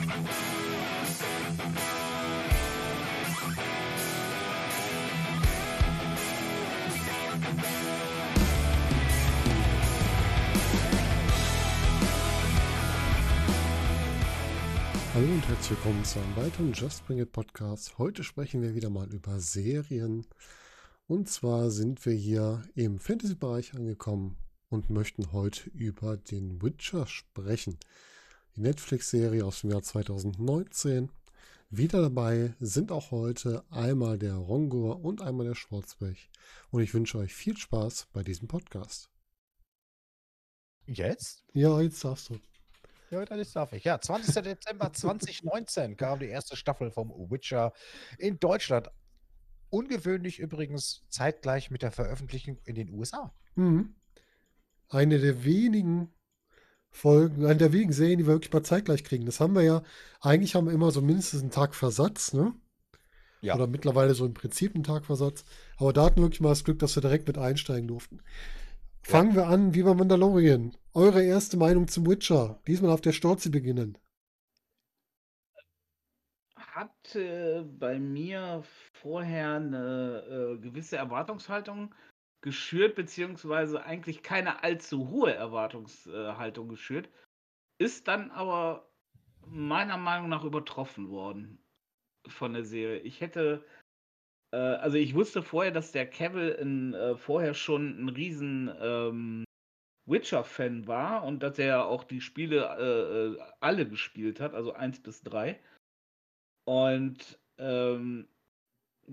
Hallo und herzlich willkommen zu einem weiteren Just Bring It Podcast. Heute sprechen wir wieder mal über Serien. Und zwar sind wir hier im Fantasy-Bereich angekommen und möchten heute über den Witcher sprechen. Die Netflix-Serie aus dem Jahr 2019. Wieder dabei sind auch heute einmal der Rongor und einmal der Schwarzbech. Und ich wünsche euch viel Spaß bei diesem Podcast. Jetzt? Ja, jetzt darfst du. Ja, das darf ich. Ja, 20. Dezember 2019 kam die erste Staffel vom Witcher in Deutschland. Ungewöhnlich übrigens zeitgleich mit der Veröffentlichung in den USA. Mhm. Eine der wenigen Folgen, eine der wenigen Serien, die wir wirklich mal zeitgleich kriegen. Das haben wir ja, eigentlich haben wir immer so mindestens einen Tag Versatz, ne? Ja. Oder mittlerweile so im Prinzip einen Tag Versatz. Aber da hatten wir wirklich mal das Glück, dass wir direkt mit einsteigen durften. Fangen wir an, wie bei Mandalorian. Eure erste Meinung zum Witcher. Diesmal auf der Storzi beginnen. Hat äh, bei mir vorher eine äh, gewisse Erwartungshaltung geschürt, beziehungsweise eigentlich keine allzu hohe Erwartungshaltung geschürt, ist dann aber meiner Meinung nach übertroffen worden von der Serie. Ich hätte, äh, also ich wusste vorher, dass der Cavill in, äh, vorher schon ein riesen ähm, Witcher-Fan war und dass er auch die Spiele äh, äh, alle gespielt hat, also 1 bis 3. Und ähm,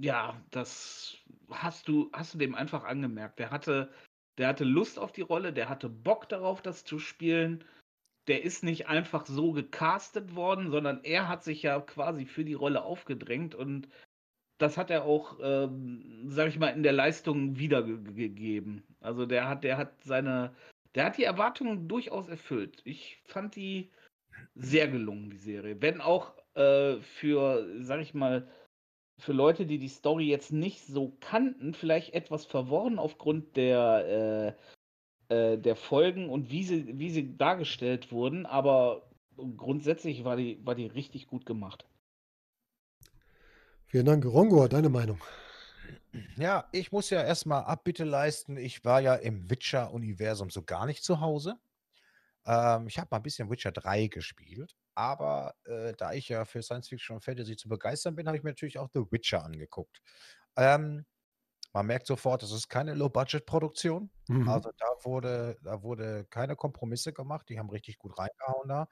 ja, das hast du, hast du dem einfach angemerkt. Der hatte, der hatte Lust auf die Rolle, der hatte Bock darauf, das zu spielen. Der ist nicht einfach so gecastet worden, sondern er hat sich ja quasi für die Rolle aufgedrängt und das hat er auch, ähm, sag ich mal, in der Leistung wiedergegeben. Also der hat, der hat seine, der hat die Erwartungen durchaus erfüllt. Ich fand die sehr gelungen, die Serie. Wenn auch äh, für, sag ich mal, für Leute, die die Story jetzt nicht so kannten, vielleicht etwas verworren aufgrund der, äh, äh, der Folgen und wie sie, wie sie dargestellt wurden, aber grundsätzlich war die, war die richtig gut gemacht. Vielen Dank. Rongo, deine Meinung. Ja, ich muss ja erstmal Abbitte leisten. Ich war ja im Witcher-Universum so gar nicht zu Hause. Ähm, ich habe mal ein bisschen Witcher 3 gespielt, aber äh, da ich ja für Science Fiction und Fantasy zu begeistern bin, habe ich mir natürlich auch The Witcher angeguckt. Ähm, man merkt sofort, es ist keine Low-Budget-Produktion. Mhm. Also da wurde, da wurde keine Kompromisse gemacht. Die haben richtig gut reingehauen da.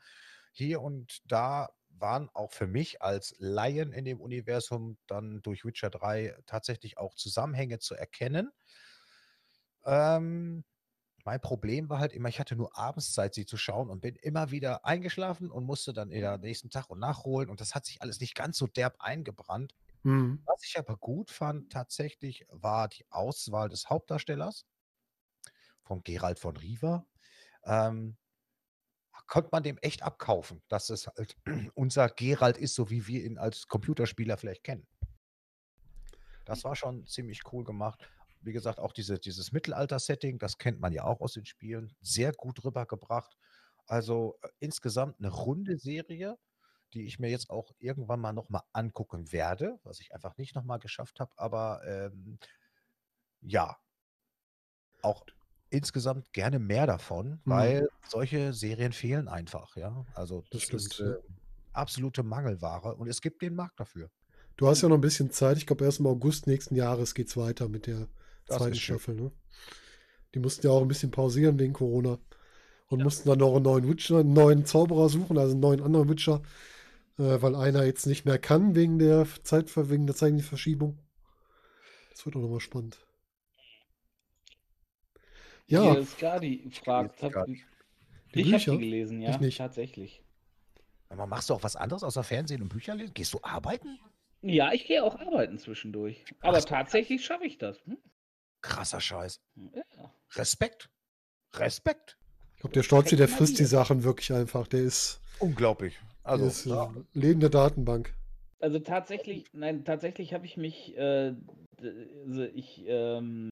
Hier und da waren auch für mich als Laien in dem Universum dann durch Witcher 3 tatsächlich auch Zusammenhänge zu erkennen. Ähm, mein Problem war halt immer, ich hatte nur abends Zeit, sie zu schauen und bin immer wieder eingeschlafen und musste dann wieder nächsten Tag und nachholen. Und das hat sich alles nicht ganz so derb eingebrannt. Mhm. Was ich aber gut fand, tatsächlich, war die Auswahl des Hauptdarstellers von Gerald von Riva. Ähm, konnte man dem echt abkaufen, dass es halt unser Gerald ist, so wie wir ihn als Computerspieler vielleicht kennen. Das war schon ziemlich cool gemacht. Wie gesagt, auch diese, dieses Mittelalter-Setting, das kennt man ja auch aus den Spielen, sehr gut rübergebracht. Also äh, insgesamt eine runde Serie, die ich mir jetzt auch irgendwann mal nochmal angucken werde, was ich einfach nicht nochmal geschafft habe. Aber ähm, ja, auch insgesamt gerne mehr davon, Mhm. weil solche Serien fehlen einfach, ja. Also Das das ist äh, absolute Mangelware und es gibt den Markt dafür. Du hast ja noch ein bisschen Zeit. Ich glaube, erst im August nächsten Jahres geht es weiter mit der Das zweiten. Staffel. Ne? Die mussten ja auch ein bisschen pausieren wegen Corona und mussten dann noch einen neuen Witcher, einen neuen Zauberer suchen, also einen neuen anderen Witcher, äh, weil einer jetzt nicht mehr kann wegen der Zeit, wegen der zeitlichen Verschiebung. Das wird auch nochmal spannend. Ja, Hier Skadi fragt, Die ich habe die gelesen, ja, Ich nicht. tatsächlich. Aber machst du auch was anderes außer Fernsehen und Bücher lesen? Gehst du arbeiten? Ja, ich gehe auch arbeiten zwischendurch. Aber Ach tatsächlich schaffe ich das. Hm? Krasser Scheiß. Ja. Respekt. Respekt. ich glaube, der Stolzi, der frisst die. Sachen wirklich einfach. Der ist, Unglaublich. Also, ist ja. lebende Datenbank. Also tatsächlich, nein, tatsächlich habe ich mich, äh, also ich ähm,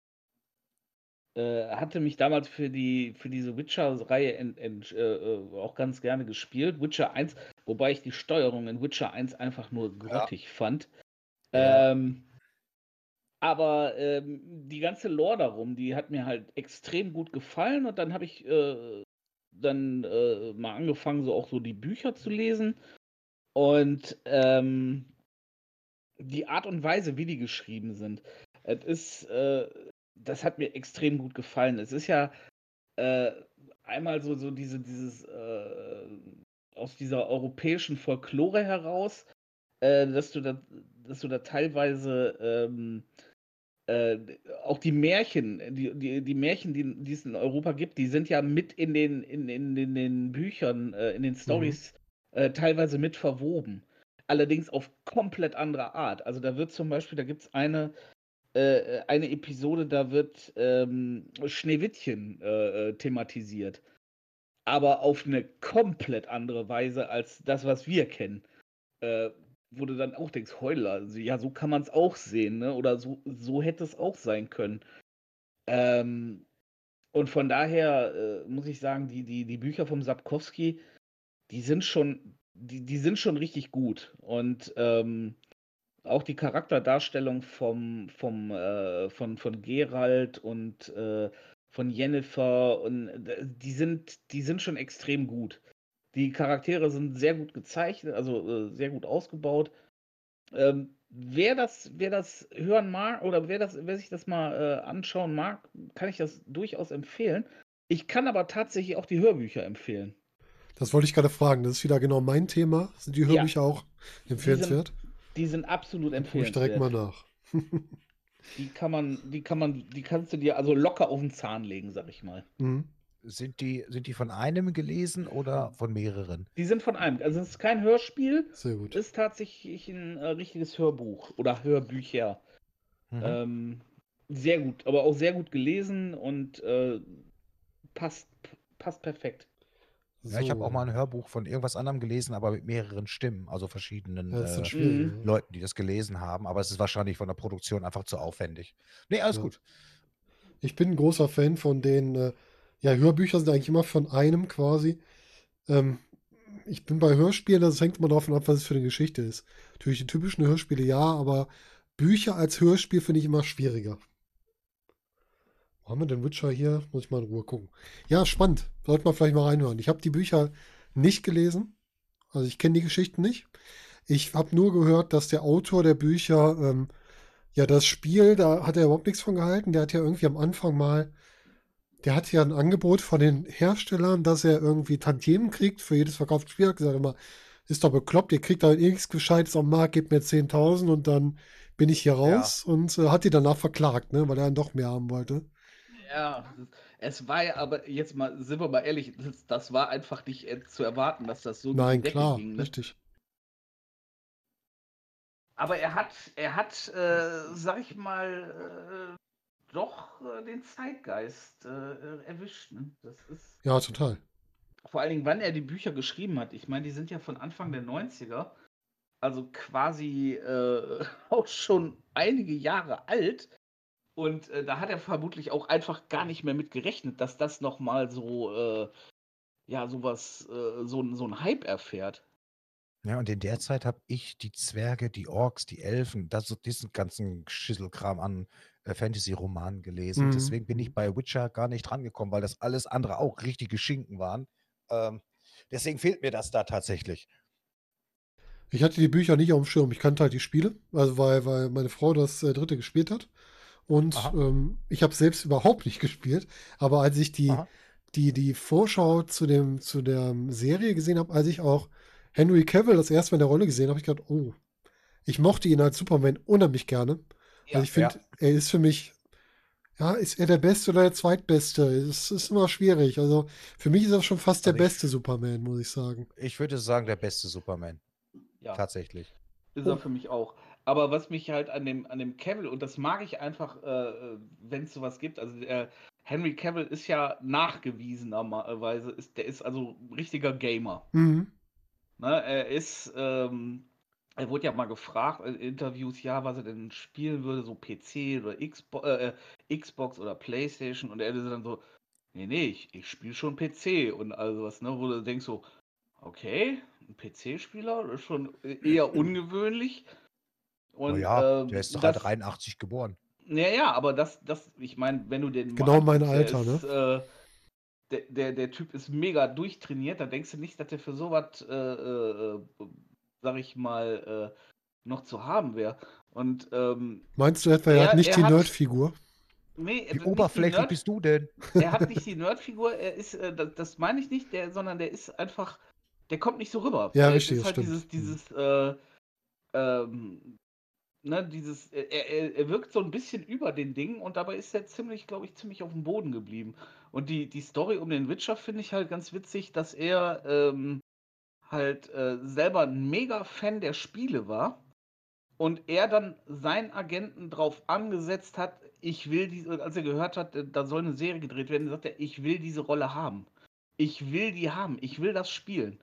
äh, hatte mich damals für die für diese Witcher-Reihe äh, äh, auch ganz gerne gespielt. Witcher 1 Wobei ich die Steuerung in Witcher 1 einfach nur grottig fand. Ja. Aber ähm, die ganze Lore darum, die hat mir halt extrem gut gefallen und dann habe ich äh, dann äh, mal angefangen, so auch so die Bücher zu lesen. Und ähm, die Art und Weise, wie die geschrieben sind, es ist, äh, das hat mir extrem gut gefallen. Es ist ja äh, einmal so, so diese, dieses äh, aus dieser europäischen Folklore heraus, äh, dass du da, dass du da teilweise ähm, äh, auch die Märchen, die, die, die Märchen, die, die es in Europa gibt, die sind ja mit in den, in, in, in den Büchern, äh, in den Stories äh, teilweise mit verwoben. Allerdings auf komplett andere Art. Also da wird zum Beispiel, da gibt es eine, äh, eine Episode, da wird ähm, Schneewittchen äh, äh, thematisiert. Aber auf eine komplett andere Weise als das, was wir kennen. Wo du dann auch denkst, Heuler, also, ja, so kann man es auch sehen, ne? Oder so, so hätte es auch sein können. Ähm, und von daher äh, muss ich sagen, die, die, die Bücher vom Sapkowski, die sind schon, die, die sind schon richtig gut. Und ähm, auch die Charakterdarstellung vom, vom, äh, von, von Gerald und äh, von Jennifer und äh, die sind, die sind schon extrem gut. Die Charaktere sind sehr gut gezeichnet, also äh, sehr gut ausgebaut. Ähm, wer, das, wer das hören mag oder wer, das, wer sich das mal äh, anschauen mag, kann ich das durchaus empfehlen. Ich kann aber tatsächlich auch die Hörbücher empfehlen. Das wollte ich gerade fragen. Das ist wieder genau mein Thema. Sind die Hörbücher ja. auch empfehlenswert? Die sind, die sind absolut empfehlenswert. Ich direkt mal nach. die kann man, die kann man, die kannst du dir also locker auf den Zahn legen, sag ich mal. Mhm. Sind die, sind die von einem gelesen oder von mehreren? Die sind von einem. Also es ist kein Hörspiel. Sehr gut. Es ist tatsächlich ein äh, richtiges Hörbuch oder Hörbücher. Mhm. Ähm, sehr gut, aber auch sehr gut gelesen und äh, passt, passt perfekt. Ja, ich habe auch mal ein Hörbuch von irgendwas anderem gelesen, aber mit mehreren Stimmen, also verschiedenen äh, mhm. Leuten, die das gelesen haben. Aber es ist wahrscheinlich von der Produktion einfach zu aufwendig. Nee, alles ja. gut. Ich bin ein großer Fan von den äh, ja, Hörbücher sind eigentlich immer von einem quasi. Ähm, ich bin bei Hörspielen, das hängt immer davon ab, was es für eine Geschichte ist. Natürlich die typischen Hörspiele ja, aber Bücher als Hörspiel finde ich immer schwieriger. Wo haben wir den Witcher hier? Muss ich mal in Ruhe gucken. Ja, spannend. Sollte man vielleicht mal reinhören. Ich habe die Bücher nicht gelesen. Also ich kenne die Geschichten nicht. Ich habe nur gehört, dass der Autor der Bücher, ähm, ja, das Spiel, da hat er überhaupt nichts von gehalten. Der hat ja irgendwie am Anfang mal der hat ja ein Angebot von den Herstellern, dass er irgendwie Tantiemen kriegt für jedes verkaufte Spiel. Er hat gesagt immer, ist doch bekloppt, ihr kriegt da nichts Gescheites am Markt, gebt mir 10.000 und dann bin ich hier raus ja. und äh, hat die danach verklagt, ne, weil er dann doch mehr haben wollte. Ja, es war ja aber jetzt mal, sind wir mal ehrlich, das, das war einfach nicht äh, zu erwarten, dass das so Nein, klar, ging, ne? richtig. Aber er hat, er hat, äh, sag ich mal, äh, doch äh, den Zeitgeist äh, erwischt. Ne? Das ist. Ja, total. Vor allen Dingen, wann er die Bücher geschrieben hat. Ich meine, die sind ja von Anfang der 90er. Also quasi äh, auch schon einige Jahre alt. Und äh, da hat er vermutlich auch einfach gar nicht mehr mit gerechnet, dass das nochmal so, äh, ja, sowas, äh, so, so ein Hype erfährt. Ja, und in der Zeit habe ich die Zwerge, die Orks, die Elfen, das, diesen ganzen Schisselkram an äh, Fantasy-Romanen gelesen. Mhm. Deswegen bin ich bei Witcher gar nicht drangekommen, weil das alles andere auch richtige Schinken waren. Ähm, deswegen fehlt mir das da tatsächlich. Ich hatte die Bücher nicht auf dem Schirm. Ich kannte halt die Spiele, also weil, weil meine Frau das äh, dritte gespielt hat. Und ähm, ich habe selbst überhaupt nicht gespielt. Aber als ich die, die, die Vorschau zu, dem, zu der Serie gesehen habe, als ich auch Henry Cavill das erste Mal in der Rolle gesehen habe, ich gedacht, oh, ich mochte ihn als Superman unheimlich gerne. Ja, also ich finde, ja. er ist für mich, ja, ist er der Beste oder der Zweitbeste? Es ist immer schwierig. Also für mich ist er schon fast also der beste Superman, muss ich sagen. Ich würde sagen, der beste Superman. Ja. Tatsächlich. Ist oh. er für mich auch. Aber was mich halt an dem, an dem Cavill, und das mag ich einfach, äh, wenn es sowas gibt, also der Henry Cavill ist ja nachgewiesenerweise, ist, der ist also richtiger Gamer. Mhm. Ne, er ist, ähm, er wurde ja mal gefragt in Interviews, ja, was er denn spielen würde, so PC oder Xbox, äh, Xbox oder Playstation. Und er ist dann so, nee, nee, ich, ich spiele schon PC und also was, ne, wo du denkst so, Okay, ein PC-Spieler, ist schon e eher ungewöhnlich. Und, ja, ähm, der ist doch halt das 83 geboren. Ja, ja, aber das das ich meine, wenn du den Genau mein Alter, ist, äh der der der Typ ist mega durchtrainiert. Da denkst du nicht, dass der für so was, äh, äh, äh, sage ich mal, äh, noch zu haben wäre. Und, ähm, Meinst du etwa, er hat er nicht er die hat Nerdfigur? ne, Wie die oberflächlich Nerd bist du denn? er hat nicht die Nerdfigur, er ist, äh da das meine ich nicht, der sondern der ist einfach der kommt nicht so rüber. Ja, Der richtig, ist das halt stimmt. dieses Mhm. dieses, äh, ähm, ne, dieses er er er wirkt so 'n bisschen über den Dingen und dabei ist er ziemlich glaube ich, ziemlich aufm Boden geblieben. Und die die Story um den Witcher finde ich halt ganz witzig, dass er, ähm, halt, äh, selber 'n Mega-Fan der Spiele war und er dann seinen Agenten drauf angesetzt hat: „Ich will diese“ als er gehört hat, äh, da soll 'ne Serie gedreht werden, sagt er: „Ich will diese Rolle haben. Ich will die haben. Ich will das spielen.“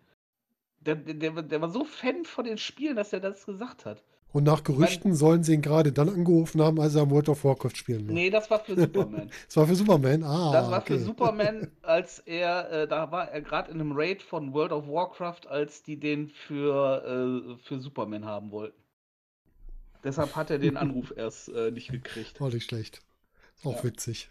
Der der der war so Fan von den Spielen, dass er das gesagt hat. Und nach Gerüchten sollen sie ihn gerade dann angerufen haben, als er am World of Warcraft spielen war. Ne, das war für Superman. Das war für Superman? Das Ah, war für okay. Superman, als er äh, da war er grad in 'nem Raid von World of Warcraft, als die den für, äh für Superman haben wollten. Deshalb hat er den Anruf erst, äh, nicht gekriegt. Auch nicht schlecht. Ist auch Ja. witzig.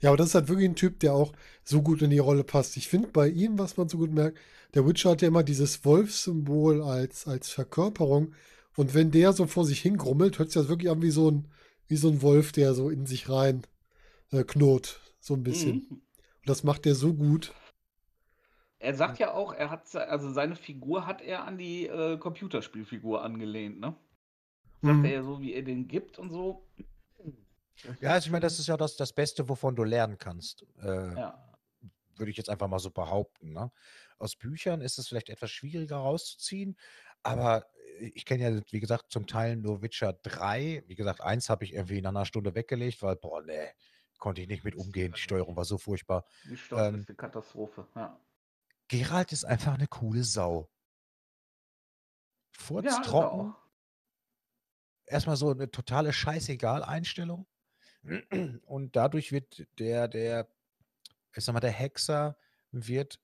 Ja, aber das ist halt wirklich ein Typ, der auch so gut in die Rolle passt. Ich finde bei ihm, was man so gut merkt, der Witcher hat ja immer dieses Wolfssymbol als, als Verkörperung. Und wenn der so vor sich hingrummelt, hört sich das wirklich an wie so ein, wie so ein Wolf, der so in sich rein äh, knurrt. So ein bisschen. Mhm. Und das macht der so gut. Er sagt ja auch, er hat also seine Figur hat er an die, äh, Computerspielfigur angelehnt, ne? Sagt Mhm. er ja so, wie er den gibt und so. Ja, also ich meine, das ist ja das das Beste, wovon du lernen kannst. Äh, Ja. würde ich jetzt einfach mal so behaupten, ne? Aus Büchern ist es vielleicht etwas schwieriger rauszuziehen, aber äh, ich kenne ja, wie gesagt, zum Teil nur Witcher 3. Wie gesagt, 1 habe ich irgendwie nach 'ner Stunde weggelegt, weil, boah, ne, konnte ich nicht mit umgehen. Die Steuerung war so furchtbar. Die Steuerung Ähm ist 'ne Katastrophe, ja. Geralt ist einfach 'ne coole Sau. Ja, Furztrocken. auch. Erst mal so 'ne totale Scheißegal-Einstellung. Und dadurch wird der der ich sage mal, der Hexer wird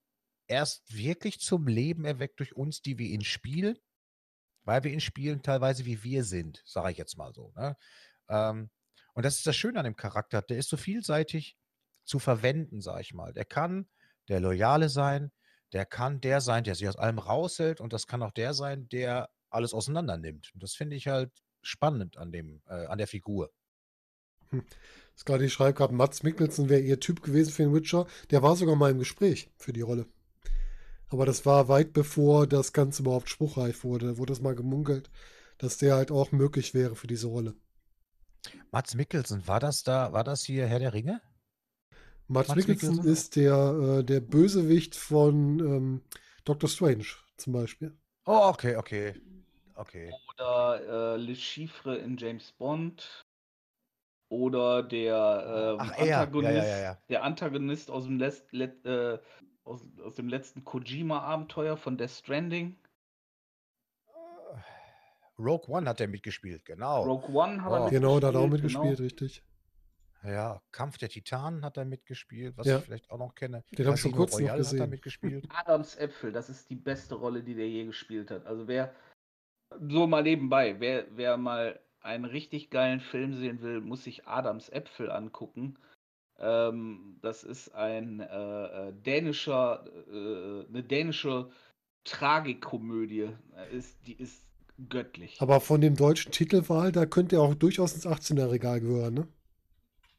erst wirklich zum Leben erweckt durch uns, die wir ihn spielen, weil wir ihn spielen teilweise, wie wir sind, sage ich jetzt mal so, ne? Ähm, und das ist das Schöne an dem Charakter. Der ist so vielseitig zu verwenden, sage ich mal. Der kann der Loyale sein, der kann der sein, der sich aus allem raushält und das kann auch der sein, der alles auseinandernimmt. Und das finde ich halt spannend an dem äh, an der Figur. Hm. Ist gerade ich schreibe gerade, Mads Mikkelsen wäre ihr Typ gewesen für den Witcher. Der war sogar mal im Gespräch für die Rolle. Aber das war weit bevor das Ganze überhaupt spruchreif wurde. Wurde das mal gemunkelt, dass der halt auch möglich wäre für diese Rolle. Mads Mikkelsen, war das da war das hier Herr der Ringe? Mads Mads Mikkelsen Mikkelsen? ist der, äh, der Bösewicht von ähm, Doctor Strange zum Beispiel. Oh, okay, okay. Okay. Oder, äh, Le Chiffre in James Bond. Oder der, ähm, Ach, er. Ja, ja, Antagonist ja, ja. der Antagonist aus'm letzt let äh, aus aus dem letzten Kojima-Abenteuer von Death Stranding. Rogue One hat er mitgespielt, genau. Rogue One hat er Oh. Genau, da hat er auch mitgespielt, mitgespielt, genau. richtig. Ja, Kampf der Titanen hat er mitgespielt, was Ja. ich vielleicht auch noch kenne. Den habe ich vor Casino kurzem noch Royale hat er gesehen. mitgespielt. Adams Äpfel, das ist die beste Rolle, die der je gespielt hat. Also wer so mal nebenbei, wer wer mal einen richtig geilen Film sehen will, muss sich Adams Äpfel angucken. Ähm, das ist ein, äh, äh, dänischer äh, 'ne dänische Tragikomödie. Ist die ist göttlich. Aber von dem deutschen Titelwahl, da könnte er auch durchaus ins 18er-Regal gehören, ne?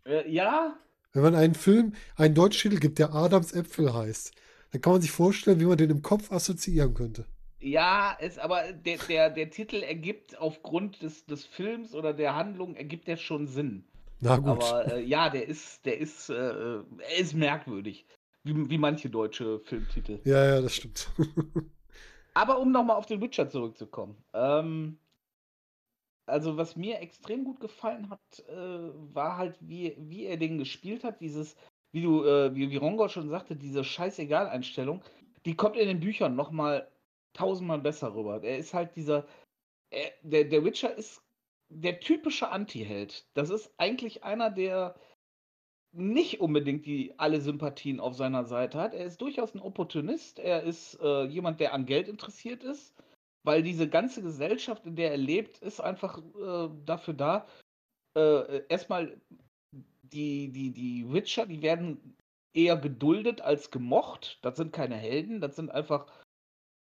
Äh, ja, Wenn man einen Film, einen deutschen Titel gibt, der Adams Äpfel heißt, dann kann man sich vorstellen, wie man den im Kopf assoziieren könnte. Ja, ist aber der der der Titel ergibt aufgrund des des Films oder der Handlung ergibt der schon Sinn. Na gut. Aber, äh, ja, der ist der ist, äh, er ist merkwürdig, wie wie manche deutsche Filmtitel. Ja, ja, das stimmt. Aber um noch mal auf den Witcher zurückzukommen. Ähm also, was mir extrem gut gefallen hat, äh, war halt, wie wie er den gespielt hat. Dieses, wie du äh, wie wie Rongo schon sagte, diese Scheißegal-Einstellung, die kommt in den Büchern noch mal tausendmal besser rüber. Er ist halt dieser er der der Witcher ist der typische Antiheld. Das ist eigentlich einer der nicht unbedingt die alle Sympathien auf seiner Seite hat. Er ist durchaus ein Opportunist. Er ist äh, jemand, der an Geld interessiert ist, weil diese ganze Gesellschaft, in der er lebt, ist einfach äh, dafür da. Äh, erstmal die, die, die Witcher, die werden eher geduldet als gemocht. Das sind keine Helden, das sind einfach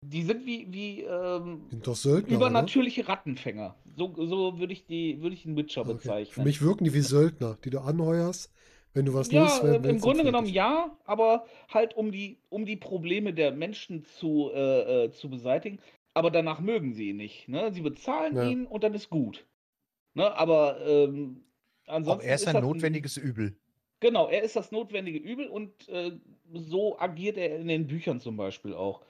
die sind wie, wie ähm, Sind doch Söldner, oder? übernatürliche Rattenfänger. So, so würde ich die, würde ich einen Witcher Okay. bezeichnen. Für mich wirken die wie Söldner, die du anheuerst, wenn du was ja, äh, wenn- im Grunde genommen ja, aber halt um die, um die Probleme der Menschen zu, äh, äh, zu beseitigen. Aber danach mögen sie ihn nicht. Ne? Sie bezahlen Ja. ihn und dann ist gut. Ne? Aber ähm, Aber ansonsten er ist ein notwendiges Übel. Genau, er ist das notwendige Übel und äh, so agiert er in den Büchern zum Beispiel auch.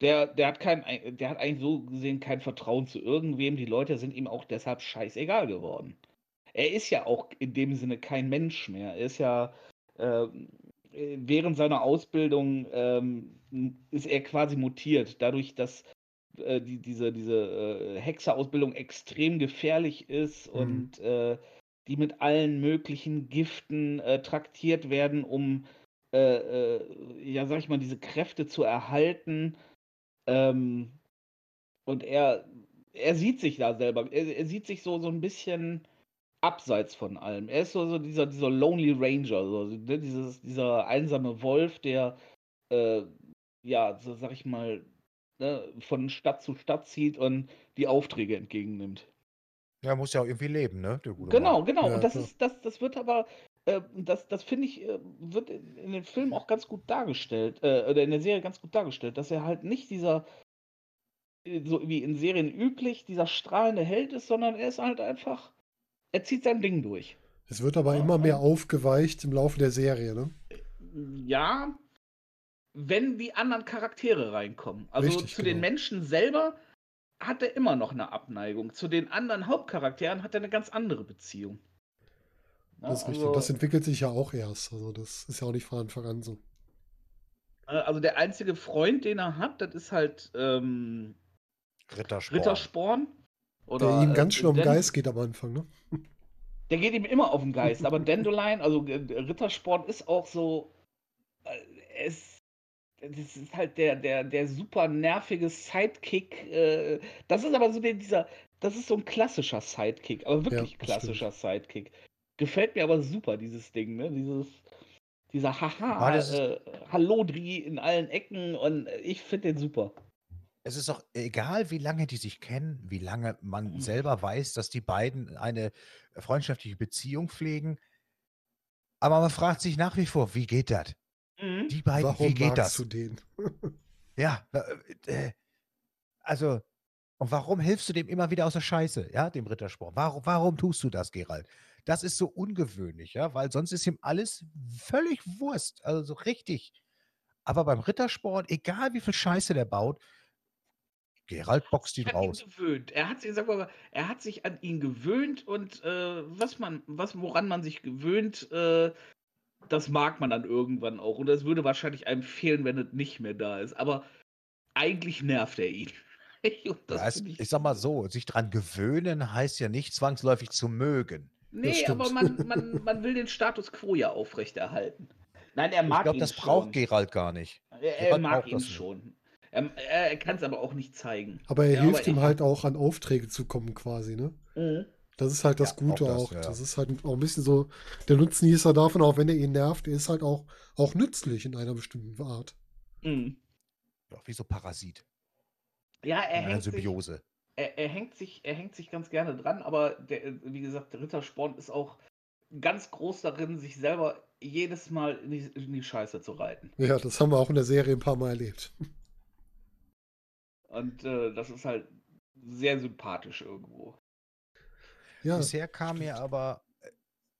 Der, der hat kein, der hat eigentlich so gesehen kein Vertrauen zu irgendwem. Die Leute sind ihm auch deshalb scheißegal geworden. Er ist ja auch in dem Sinne kein Mensch mehr. Er ist ja äh, während seiner Ausbildung ähm, ist er quasi mutiert, dadurch, dass äh, die, diese, diese äh, Hexerausbildung extrem gefährlich ist Mhm. und äh, die mit allen möglichen Giften äh, traktiert werden, um, äh, äh, ja, sag ich mal, diese Kräfte zu erhalten. Ähm, und er, er sieht sich da selber, er, er sieht sich so, so ein bisschen abseits von allem. Er ist so, so dieser, dieser Lonely Ranger, so, ne? Dieses, dieser einsame Wolf, der, äh, ja, so sag ich mal, ne, von Stadt zu Stadt zieht und die Aufträge entgegennimmt. Ja, muss ja auch irgendwie leben, ne? Genau, Mann. genau. Ja, und das klar. ist, das, das wird aber, äh, das, das finde ich, äh, wird in, in den Filmen auch ganz gut dargestellt, äh, oder in der Serie ganz gut dargestellt, dass er halt nicht dieser, äh, so wie in Serien üblich, dieser strahlende Held ist, sondern er ist halt einfach, er zieht sein Ding durch. Es wird aber Ja, immer mehr aufgeweicht im Laufe der Serie, ne? Ja, wenn die anderen Charaktere reinkommen. Also Richtig, zu den genau. Menschen selber hat er immer noch eine Abneigung. Zu den anderen Hauptcharakteren hat er eine ganz andere Beziehung. Ja, Das ist richtig. also- Das entwickelt sich ja auch erst. Also das ist ja auch nicht von Anfang an so. Äh, Also der einzige Freund, den er hat, das ist halt ähm, Rittersporn. Rittersporn. Oder, Der ihm äh, ganz schön um den Geist geht am Anfang, ne? Der geht ihm immer auf den Geist. Aber Dandelion, also äh, Rittersporn ist auch so. Äh, es, das ist halt der, der, der super nervige Sidekick. Äh, das ist aber so der, dieser. Das ist so ein klassischer Sidekick, aber wirklich das klassischer Sidekick. Gefällt mir aber super, dieses Ding, ne? Dieses. Dieser Haha, Ah, äh, Hallodri in allen Ecken und ich finde den super. Es ist auch egal, wie lange die sich kennen, wie lange man Mhm. selber weiß, dass die beiden eine freundschaftliche Beziehung pflegen. Aber man fragt sich nach wie vor, wie geht das? Mhm. Die beiden, Warum wie geht magst das? du den? Ja, äh, äh, also, und warum hilfst du dem immer wieder aus der Scheiße, ja, dem Rittersporn? Warum, warum tust du das, Gerald? Das ist so ungewöhnlich, ja, weil sonst ist ihm alles völlig Wurst, also so richtig. Aber beim Rittersporn, egal wie viel Scheiße der baut, Gerald boxt ihn ihn raus. gewöhnt. Er hat sich, sag mal, er hat sich an ihn gewöhnt und äh, was man, was, woran man sich gewöhnt, äh, das mag man dann irgendwann auch. Und es würde wahrscheinlich einem fehlen, wenn es nicht mehr da ist. Aber eigentlich nervt er ihn. Das Ja, es, find ich, sag mal so, sich dran gewöhnen heißt ja nicht zwangsläufig zu mögen. Nee, aber man, man, man will den Status quo ja aufrechterhalten. Nein, er mag Ich glaube, das schon. braucht Gerald gar nicht. Er, er mag ihn das schon. Er, er, kann es aber auch nicht zeigen. Aber er Ja, hilft aber ihm halt auch an Aufträge zu kommen, quasi, ne? Mhm. Das ist halt das Ja, Gute auch auch. das, Das, ja. ist halt auch ein bisschen so, der Nutznießer davon, auch wenn er ihn nervt, er ist halt auch, auch nützlich in einer bestimmten Art. Mhm. Ja, wie so Parasit Ja, er in einer hängt sich, Symbiose. Er, er, hängt sich, er hängt sich ganz gerne dran, aber der, wie gesagt, der Rittersporn ist auch ganz groß darin, sich selber jedes Mal in die, in die Scheiße zu reiten. Ja, das haben wir auch in der Serie ein paar Mal erlebt. Und äh, das ist halt sehr sympathisch irgendwo. Ja, Bisher kam mir stimmt. aber, äh,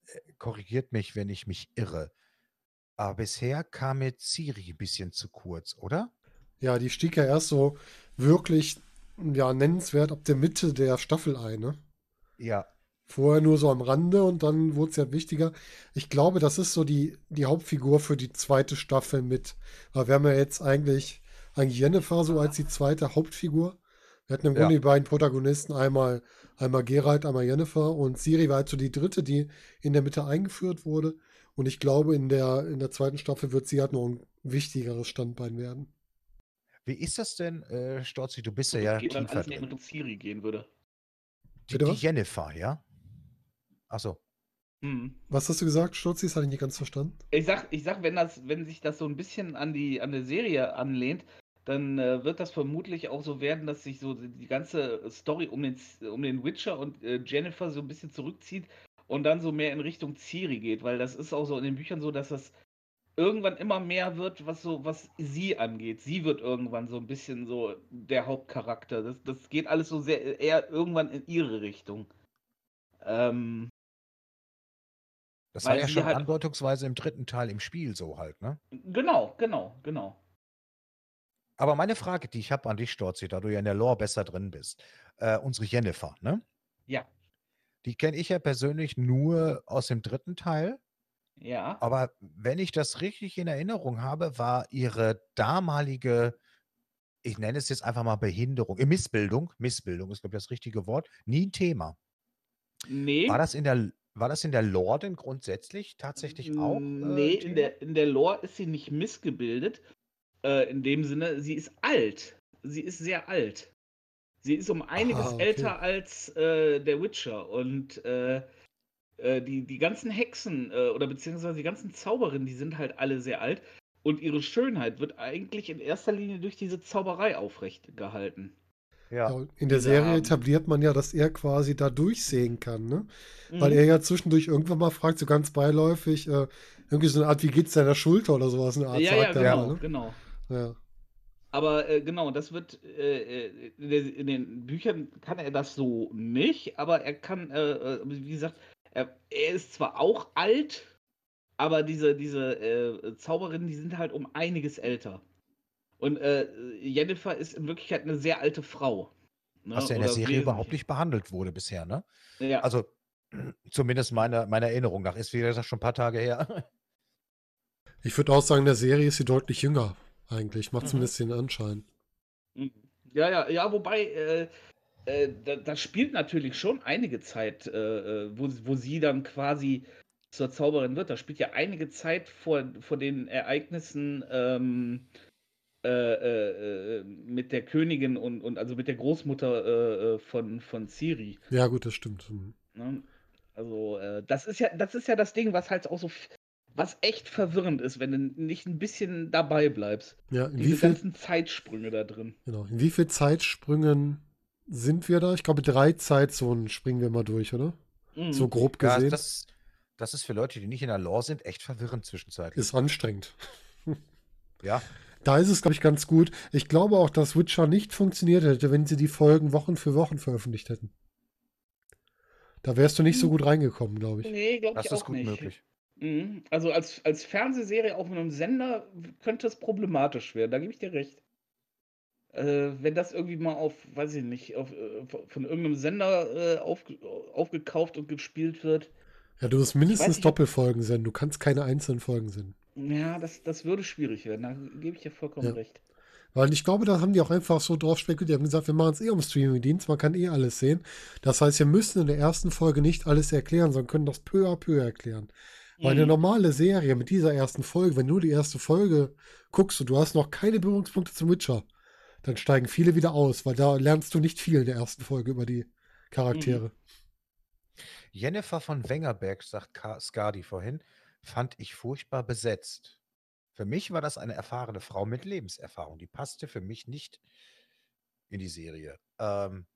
äh, korrigiert mich, wenn ich mich irre, aber bisher kam mir Ciri ein bisschen zu kurz, oder? ja, die stieg ja erst so wirklich, ja, nennenswert ab der Mitte der Staffel ein, ne? Ja, Vorher nur so am Rande und dann wurde es ja wichtiger. Ich glaube, das ist so die, die Hauptfigur für die zweite Staffel mit. Weil wir haben ja jetzt eigentlich, eigentlich Jennifer so als die zweite Hauptfigur. Wir hatten im Ja. Grunde die beiden Protagonisten, einmal, einmal Geralt, einmal Jennifer und Siri war halt so die dritte, die in der Mitte eingeführt wurde. Und ich glaube, in der, in der zweiten Staffel wird sie halt noch ein wichtigeres Standbein werden. Wie ist das denn, äh, Storzi? Du bist ja, Das ja geht dann alles in. Richtung Siri gehen würde. Die, die? Jennifer, ja? Achso. Hm. Was hast du gesagt, Sturzi? Das hatte ich nicht ganz verstanden. Ich sag, ich sag, wenn das, wenn sich das so ein bisschen an die, an die Serie anlehnt, dann äh, wird das vermutlich auch so werden, dass sich so die die ganze Story um den, um den Witcher und äh, Jennifer so ein bisschen zurückzieht und dann so mehr in Richtung Ciri geht, weil das ist auch so in den Büchern so, dass das irgendwann immer mehr wird, was so, was sie angeht. Sie wird irgendwann so ein bisschen so der Hauptcharakter. Das, das geht alles so sehr eher irgendwann in ihre Richtung. Ähm, Das war ja schon halt- andeutungsweise im dritten Teil im Spiel so halt, ne? genau, genau, genau. Aber meine Frage, die ich habe an dich, Storzi, da du ja in der Lore besser drin bist, äh, unsere Jennifer, ne? Ja, Die kenne ich ja persönlich nur aus dem dritten Teil. Ja. Aber wenn ich das richtig in Erinnerung habe, war ihre damalige, ich nenne es jetzt einfach mal Behinderung, äh, Missbildung, Missbildung ist, glaube ich, das richtige Wort, nie ein Thema. Nee. War das in der, war das in der Lore denn grundsätzlich tatsächlich auch? Äh, Nee, in der, in der Lore ist sie nicht missgebildet. Äh, in dem Sinne, sie ist alt. Sie ist sehr alt. Sie ist um einiges Ah, okay. älter als äh, der Witcher. Und äh, die, die ganzen Hexen äh, oder beziehungsweise die ganzen Zauberinnen, die sind halt alle sehr alt. Und ihre Schönheit wird eigentlich in erster Linie durch diese Zauberei aufrecht gehalten. Ja, Ja. in der Diese Serie haben- etabliert man ja, dass er quasi da durchsehen kann, ne? Weil Mhm. er ja zwischendurch irgendwann mal fragt, so ganz beiläufig, äh, irgendwie so eine Art, wie geht's deiner Schulter oder sowas, eine Art, ja, ja, sagt er genau, mal, ne? genau. Ja. Aber äh, genau, das wird äh, äh, in, der, in den Büchern kann er das so nicht, aber er kann, äh, wie gesagt, er, er ist zwar auch alt, aber diese, diese äh, Zauberinnen, die sind halt um einiges älter. Und äh, Jennifer ist in Wirklichkeit eine sehr alte Frau. ne, Was ja in der oder Serie überhaupt nicht behandelt wurde bisher, ne? Ja, Also zumindest meiner, meiner Erinnerung nach. Ist wieder das schon ein paar Tage her. Ich würde auch sagen, in der Serie ist sie deutlich jünger, eigentlich. Macht Mhm. zumindest den Anschein. Mhm. Ja, ja, ja, wobei, äh, äh, da, das spielt natürlich schon einige Zeit, äh, äh, wo, wo sie dann quasi zur Zauberin wird. Da spielt ja einige Zeit vor, vor den Ereignissen ähm, äh, äh, äh, mit der Königin und, und also mit der Großmutter äh, äh, von, von Ciri. Ja, gut, das stimmt. Mhm. Ne? Also, das ist ja, das ist ja das Ding, was halt auch so, was echt verwirrend ist, wenn du nicht ein bisschen dabei bleibst. Ja, in wie, Diese viel, ganzen Zeitsprünge da drin. genau, in wie viel Zeitsprüngen sind wir da? Ich glaube, drei Zeitzonen springen wir mal durch, oder? Mhm. So grob Ja, gesehen. das, das ist für Leute, die nicht in der Lore sind, echt verwirrend zwischenzeitlich. ist anstrengend. Ja, Da ist es, glaube ich, ganz gut. Ich glaube auch, dass Witcher nicht funktioniert hätte, wenn sie die Folgen Wochen für Wochen veröffentlicht hätten. Da wärst du nicht so gut reingekommen, glaube ich. Nee, glaube das ich ist auch gut nicht. möglich. Mhm. Also als, als Fernsehserie auf einem Sender könnte es problematisch werden, da gebe ich dir recht. Äh, wenn das irgendwie mal auf, weiß ich nicht, auf, äh, von irgendeinem Sender äh, aufge aufgekauft und gespielt wird, Ja, du musst mindestens Doppelfolgen senden. Du kannst keine einzelnen Folgen senden. ja, das, das würde schwierig werden, da gebe ich dir vollkommen Ja. recht. Weil ich glaube, da haben die auch einfach so drauf spekuliert. Die haben gesagt, wir machen es eh um Streamingdienst, man kann eh alles sehen. Das heißt, wir müssen in der ersten Folge nicht alles erklären, sondern können das peu à peu erklären. Weil eine Mhm. normale Serie mit dieser ersten Folge, wenn du die erste Folge guckst und du hast noch keine Berührungspunkte zum Witcher, dann steigen viele wieder aus, weil da lernst du nicht viel in der ersten Folge über die Charaktere. Jennifer von Wengerberg, sagt Ka- Skadi vorhin, fand ich furchtbar besetzt. Für mich war das eine erfahrene Frau mit Lebenserfahrung. Die passte für mich nicht in die Serie. Ähm,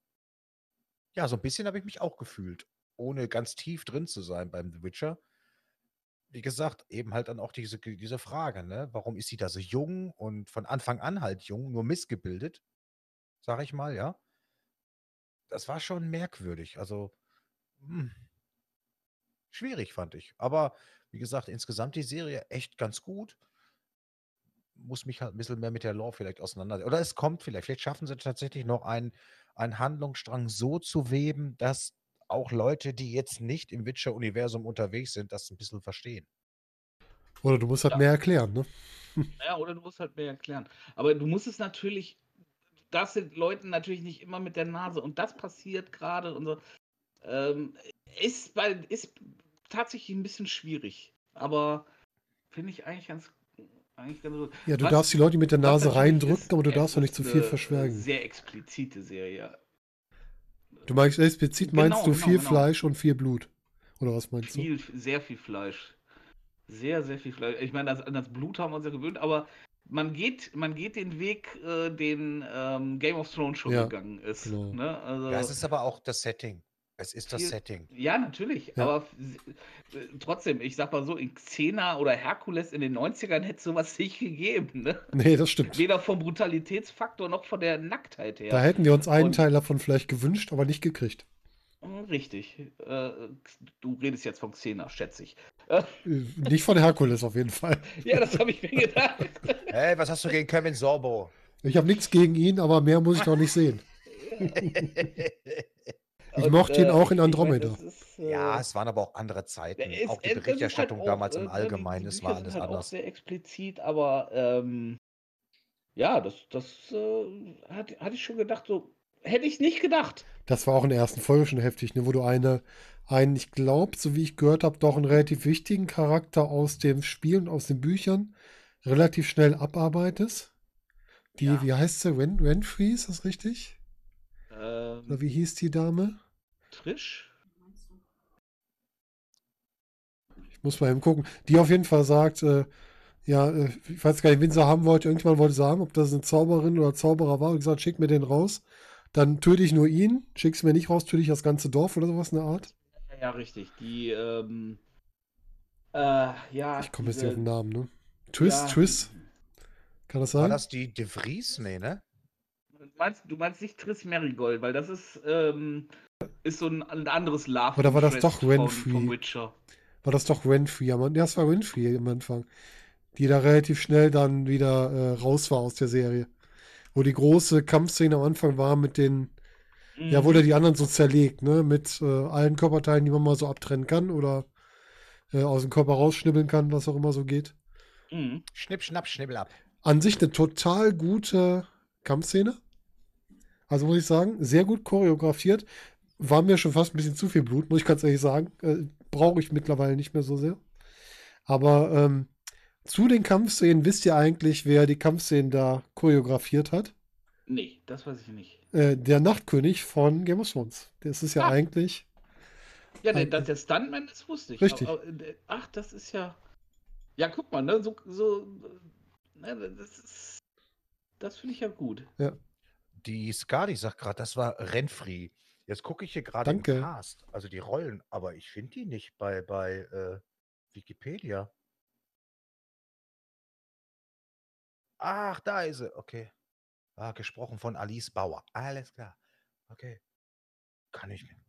ja, so ein bisschen habe ich mich auch gefühlt, ohne ganz tief drin zu sein beim The Witcher. Wie gesagt, eben halt dann auch diese, diese Frage, ne? Warum ist sie da so jung und von Anfang an halt jung, nur missgebildet, sag ich mal, ja? Das war schon merkwürdig. Also, hm, schwierig fand ich. Aber wie gesagt, insgesamt die Serie echt ganz gut. Muss mich halt ein bisschen mehr mit der Lore vielleicht auseinandersetzen. Oder es kommt vielleicht. Vielleicht schaffen sie tatsächlich noch einen, einen Handlungsstrang so zu weben, dass auch Leute, die jetzt nicht im Witcher-Universum unterwegs sind, das ein bisschen verstehen. Oder du musst halt Ja. mehr erklären, ne? Ja, oder du musst halt mehr erklären. Aber du musst es natürlich, das sind Leuten natürlich nicht immer mit der Nase und das passiert gerade und so. Ähm, ist, bei, ist tatsächlich ein bisschen schwierig. aber finde ich eigentlich ganz, eigentlich ganz gut. Ja, du Was- darfst die Leute mit der Nase reindrücken, aber du darfst doch nicht zu viel eine verschweigen. Sehr explizite Serie. Du meinst explizit Genau, meinst du genau, viel genau. Fleisch und viel Blut? Oder was meinst du? Viel, sehr viel Fleisch. Sehr, sehr viel Fleisch. Ich meine, das, an das Blut haben wir uns ja gewöhnt, aber man geht, man geht den Weg, äh, den ähm, Game of Thrones schon Ja, gegangen ist. genau. Ne? Also, Ja, es ist aber auch das Setting. Es ist das Viel- Setting. Ja, natürlich. Ja. Aber äh, trotzdem, ich sag mal so, in Xena oder Herkules in den 90ern hätte es sowas nicht gegeben. Ne? Nee, das stimmt. Weder vom Brutalitätsfaktor noch von der Nacktheit her. Da hätten wir uns einen Und- Teil davon vielleicht gewünscht, aber nicht gekriegt. Hm, Richtig. Äh, du redest jetzt von Xena, schätze ich. Äh, Nicht von Herkules auf jeden Fall. Ja, das habe ich mir gedacht. Hey, was hast du gegen Kevin Sorbo? Ich habe nichts gegen ihn, aber mehr muss ich doch nicht sehen. Ich Und, mochte ihn äh, auch in Andromeda. das ist, äh, ja, es waren aber auch andere Zeiten. es- auch die ist Berichterstattung halt auch, damals äh, im ne, Allgemeinen, es war alles halt auch anders. sehr explizit, aber ähm, ja, das, das äh, hat, hatte ich schon gedacht, so hätte ich nicht gedacht. Das war auch in der ersten Folge schon heftig, ne, wo du eine, einen, ich glaube, so wie ich gehört habe, doch einen relativ wichtigen Charakter aus dem Spiel und aus den Büchern relativ schnell abarbeitest. Die, Ja. wie heißt sie? Ren, Renfrey, ist das richtig? Ähm, Oder wie hieß die Dame? Trish? Ich muss mal eben gucken. Die auf jeden Fall sagt, äh, ja, äh, ich weiß gar nicht, wen sie haben wollte. Irgendjemand wollte sie haben, ob das eine Zauberin oder Zauberer war. Und gesagt, schick mir den raus. Dann töte ich nur ihn. Schick's mir nicht raus, töte ich das ganze Dorf oder sowas in der Art. Ja, richtig. Die, ähm, äh, ja. Ich komme jetzt nicht auf den Namen, ne? Triss, ja, Triss? Kann das War sein? das die De Vries? Nee, ne? Du meinst, du meinst nicht Triss Marigold, weil das ist, ähm, ist so ein, ein anderes Love Oder war das doch Renfrey? Vom Witcher. War das doch Renfrey? am Ja, es war Renfrey am Anfang. Die da relativ schnell dann wieder äh, raus war aus der Serie. Wo die große Kampfszene am Anfang war mit den, ja, Mhm. wurde die anderen so zerlegt, ne? Mit äh, allen Körperteilen, die man mal so abtrennen kann oder äh, aus dem Körper rausschnibbeln kann, was auch immer so geht. Mhm. Schnipp, schnapp, schnibbel ab. An sich eine total gute Kampfszene. Also muss ich sagen, sehr gut choreografiert. War mir schon fast ein bisschen zu viel Blut, muss ich ganz ehrlich sagen. Äh, Brauche ich mittlerweile nicht mehr so sehr. Aber ähm, zu den Kampfszenen wisst ihr eigentlich, wer die Kampfszenen da choreografiert hat? Nee, das weiß ich nicht. Äh, der Nachtkönig von Game of Thrones. Das ist ja Ah. eigentlich. Ja, der, der Stuntman ist, wusste ich. Richtig. Aber, aber, äh, ach, das ist ja. Ja, guck mal, ne? So, so ne, das ist. Das finde ich ja gut. Die Skadi sagt gerade, das war Renfrey. Jetzt gucke ich hier gerade im Danke. Cast, also die Rollen, aber ich finde die nicht bei, bei äh, Wikipedia. Ach, da ist sie. Okay. Ah, gesprochen von Alice Bauer. Alles klar. Okay. Kann ich mir.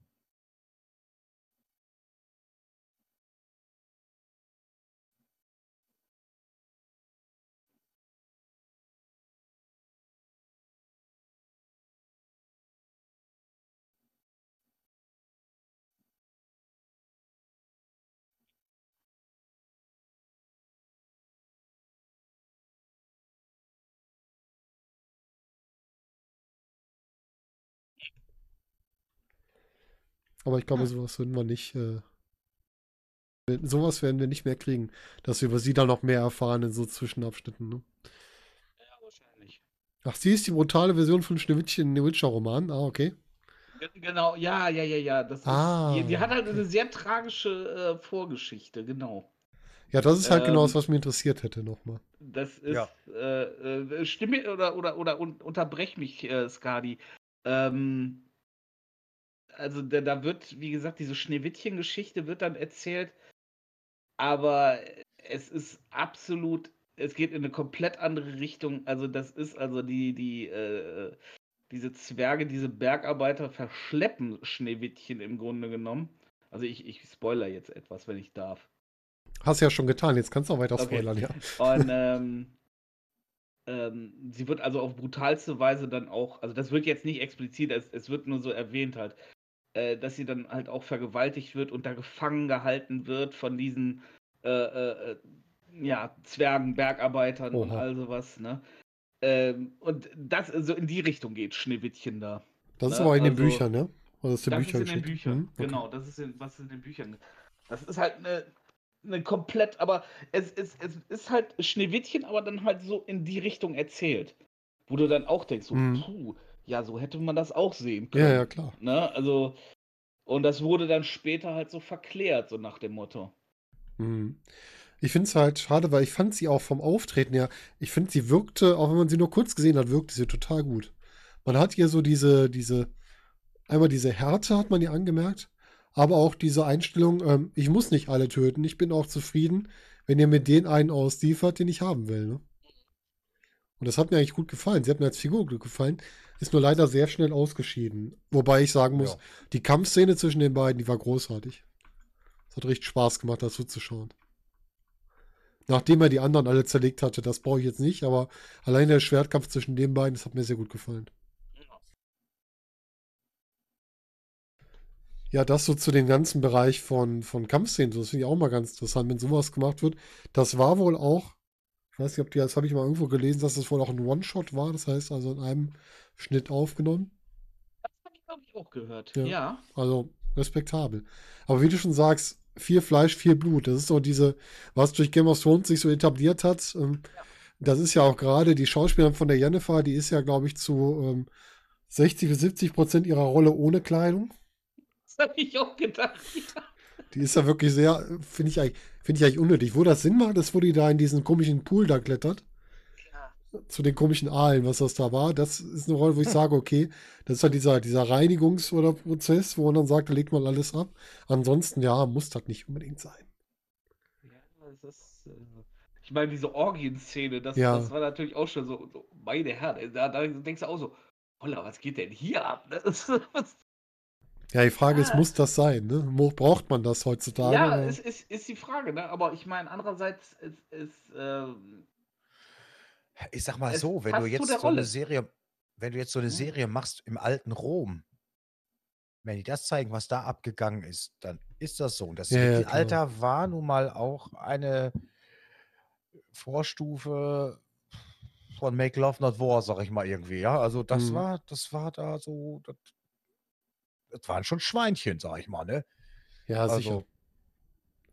Aber ich glaube, sowas würden wir nicht. Äh, sowas werden wir nicht mehr kriegen, dass wir über sie dann noch mehr erfahren in so Zwischenabschnitten. Ne? Ja, wahrscheinlich. Ach, sie ist die brutale Version von Schneewittchen in den Witcher-Roman. Ah, okay. Ge- Genau, ja, ja, ja, ja. Das ist, Ah. die, die hat halt eine sehr tragische äh, Vorgeschichte, genau. Ja, das ist halt genau Ähm, das, was mich interessiert hätte nochmal. Das ist, Ja. äh, äh, stimme oder, oder, oder un, unterbrech mich, äh, Skadi. Ähm, also da, da wird, wie gesagt, diese Schneewittchen-Geschichte wird dann erzählt, aber es ist absolut, es geht in eine komplett andere Richtung. Also das ist also die, die, äh, diese Zwerge, diese Bergarbeiter verschleppen Schneewittchen im Grunde genommen. Also ich, ich spoiler jetzt etwas, wenn ich darf. Hast ja schon getan, jetzt kannst du auch weiter Okay. spoilern, ja. Und ähm, ähm, sie wird also auf brutalste Weise dann auch, also das wird jetzt nicht explizit, es, es wird nur so erwähnt halt, äh, dass sie dann halt auch vergewaltigt wird und da gefangen gehalten wird von diesen äh, äh, äh, ja, Zwergen, Bergarbeitern und Oha. all sowas, ne? Ähm, und das so in die Richtung geht Schneewittchen da. Das ist Ne, aber in den also- Büchern, ja? Oder ist Das ist in den? Büchern, Hm, okay. genau, das ist in, was in den Büchern. Das ist halt eine, eine komplett, aber es, es, es ist halt Schneewittchen, aber dann halt so in die Richtung erzählt. Wo du dann auch denkst, so, Mhm. puh, ja, so hätte man das auch sehen können. Ja, ja, klar. Ne? Also, und das wurde dann später halt so verklärt, so nach dem Motto. Mhm. Ich finde es halt schade, weil ich fand sie auch vom Auftreten her, ich finde, sie wirkte, auch wenn man sie nur kurz gesehen hat, wirkte sie total gut. Man hat ihr so diese, diese, einmal diese Härte hat man ihr angemerkt, aber auch diese Einstellung, ähm, ich muss nicht alle töten, ich bin auch zufrieden, wenn ihr mir den einen ausliefert, den ich haben will. Ne? Und das hat mir eigentlich gut gefallen. Sie hat mir als Figur gut gefallen, ist nur leider sehr schnell ausgeschieden. Wobei ich sagen muss, Ja. die Kampfszene zwischen den beiden, die war großartig. Es hat richtig Spaß gemacht, dazu zu schauen. Nachdem er die anderen alle zerlegt hatte, das brauche ich jetzt nicht, aber allein der Schwertkampf zwischen den beiden, das hat mir sehr gut gefallen. Ja, das so zu dem ganzen Bereich von, von Kampfszenen, das finde ich auch mal ganz interessant, wenn sowas gemacht wird. Das war wohl auch, weiß nicht, ob die, das habe ich mal irgendwo gelesen, dass das wohl auch ein One-Shot war, das heißt also in einem Schnitt aufgenommen. Hab ich, glaube ich, auch gehört. Ja. Ja. Also respektabel. Aber wie du schon sagst, viel Fleisch, viel Blut. Das ist so diese, was durch Game of Thrones sich so etabliert hat. Ähm, Das ist ja auch gerade die Schauspielerin von der Jennifer, die ist ja, glaube ich, zu ähm, 60 bis 70 Prozent ihrer Rolle ohne Kleidung. Das habe ich auch gedacht. Ja. Die ist ja wirklich sehr, finde ich, eigentlich- finde ich eigentlich unnötig. Wo das Sinn macht, ist, wo die da in diesen komischen Pool da klettert. Zu den komischen Aalen, was das da war. Das ist eine Rolle, wo ich sage, okay, das ist halt dieser, dieser Reinigungs- oder Prozess, wo man dann sagt, da legt man alles ab. Ansonsten, ja, muss das nicht unbedingt sein. Ja, das ist, äh, ich meine, diese Orgien-Szene, das, Ja. das war natürlich auch schon so, so meine Herren, da, da denkst du auch so, holla, was geht denn hier ab? Ja, die Frage ist, Ja. muss das sein? Ne? Braucht man das heutzutage? ja, es ist, ist die Frage, ne? Aber ich meine, andererseits ist, ist ähm, Ich sag mal so, wenn du jetzt so eine. Serie, wenn du jetzt so eine Mhm. Serie machst im alten Rom, wenn die das zeigen, was da abgegangen ist, dann ist das so. Und das Ja, ja, Mittelalter war nun mal auch eine Vorstufe von Make Love Not War, sag ich mal irgendwie, ja. Also das Mhm. war, das war da so, das, das waren schon Schweinchen, sag ich mal, ne? Ja, sicher. Also,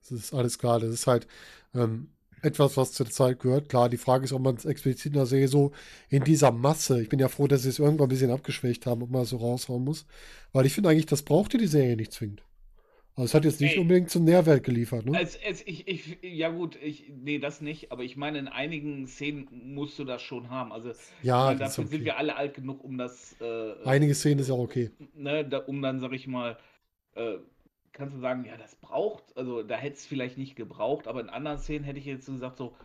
Das ist alles klar. Das ist halt ähm, etwas, was zur Zeit gehört. Klar, die Frage ist, ob man es explizit in der Serie so in dieser Masse, ich bin ja froh, dass sie es irgendwann ein bisschen abgeschwächt haben, ob man das so raushauen muss. Weil ich finde eigentlich, das brauchte die Serie nicht zwingend. Also es hat jetzt nicht Nee. unbedingt zum Nährwert geliefert, ne? Es, es, ich, ich, ja gut, ich, nee, das nicht, aber ich meine, in einigen Szenen musst du das schon haben. Also, Ja, meine, ist dafür sind okay. wir alle alt genug, um das, äh, Einige Szenen ist ja okay. ne, da, um dann, sag ich mal, äh, kannst du sagen, ja, das braucht, also da hätte es vielleicht nicht gebraucht, aber in anderen Szenen hätte ich jetzt gesagt, so,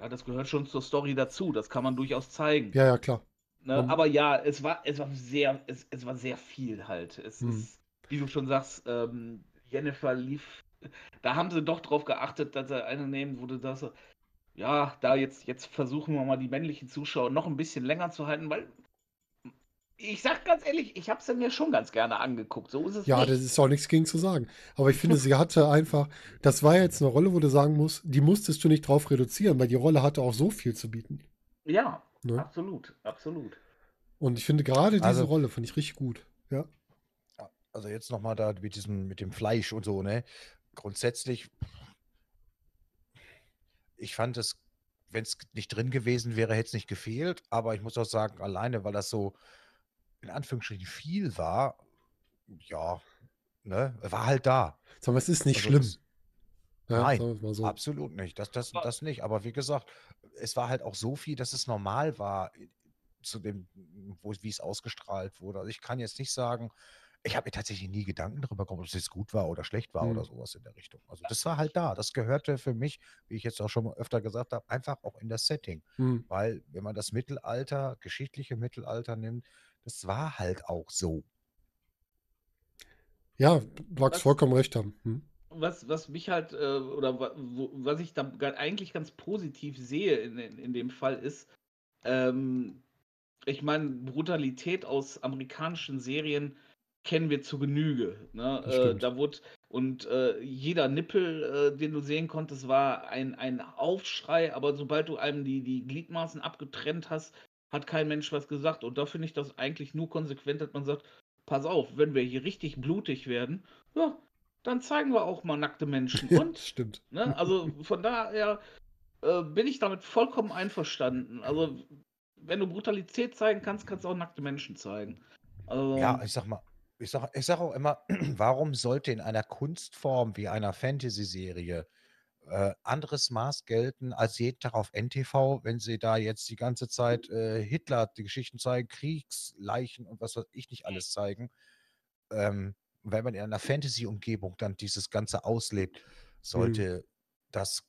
ja, das gehört schon zur Story dazu, das kann man durchaus zeigen. Ja, ja, klar. Ne? Man- Aber ja, es war, es war sehr, es, es war sehr viel halt. Es Hm. ist, wie du schon sagst, ähm, Jennifer lief, da haben sie doch drauf geachtet, dass sie eine nehmen, wo du sagst, so, ja, da jetzt, jetzt versuchen wir mal die männlichen Zuschauer noch ein bisschen länger zu halten, weil ich sag ganz ehrlich, ich habe sie mir schon ganz gerne angeguckt. So ist es Ja, nicht. das ist auch nichts gegen zu sagen. Aber ich finde, sie hatte einfach, das war jetzt eine Rolle, wo du sagen musst, die musstest du nicht drauf reduzieren, weil die Rolle hatte auch so viel zu bieten. Ja, Ne? absolut, absolut. Und ich finde gerade diese Also- Rolle fand ich richtig gut. Ja. Also jetzt nochmal da mit diesem, mit dem Fleisch und so, ne? Grundsätzlich, ich fand es, wenn es nicht drin gewesen wäre, hätte es nicht gefehlt. Aber ich muss auch sagen, alleine, weil das so in Anführungsstrichen viel war, ja, ne, war halt da. Sag mal, es ist nicht Also schlimm. das- Ja, Nein, sagen es so. Absolut nicht. Das, das, Aber- das nicht. Aber wie gesagt, es war halt auch so viel, dass es normal war, äh, zu dem, wo, wie es ausgestrahlt wurde. Also ich kann jetzt nicht sagen, ich habe mir tatsächlich nie Gedanken darüber gemacht, ob es jetzt gut war oder schlecht war Hm. oder sowas in der Richtung. Also das war halt da. Das gehörte für mich, wie ich jetzt auch schon mal öfter gesagt habe, einfach auch in das Setting. Hm. Weil wenn man das Mittelalter, geschichtliche Mittelalter nimmt, das war halt auch so. Ja, du magst Was- vollkommen recht haben. Hm. Was, was mich halt, äh, oder wo, was ich da eigentlich ganz positiv sehe in, in, in dem Fall ist, ähm, ich meine, Brutalität aus amerikanischen Serien kennen wir zu Genüge. Ne? Äh, da wurde, und äh, jeder Nippel, äh, den du sehen konntest, war ein, ein Aufschrei, aber sobald du einem die, die Gliedmaßen abgetrennt hast, hat kein Mensch was gesagt. Und da finde ich das eigentlich nur konsequent, dass man sagt, pass auf, wenn wir hier richtig blutig werden, ja, dann zeigen wir auch mal nackte Menschen. Ja, Und, stimmt. ne, also von daher äh, bin ich damit vollkommen einverstanden. Also, wenn du Brutalität zeigen kannst, kannst du auch nackte Menschen zeigen. Also, Ja, ich sag mal, ich sag, ich sag auch immer, warum sollte in einer Kunstform wie einer Fantasy-Serie äh, anderes Maß gelten als jeden Tag auf NTV, wenn sie da jetzt die ganze Zeit äh, Hitler die Geschichten zeigen, Kriegsleichen und was weiß ich nicht alles zeigen. Ähm, wenn man in einer Fantasy-Umgebung dann dieses Ganze auslebt, sollte das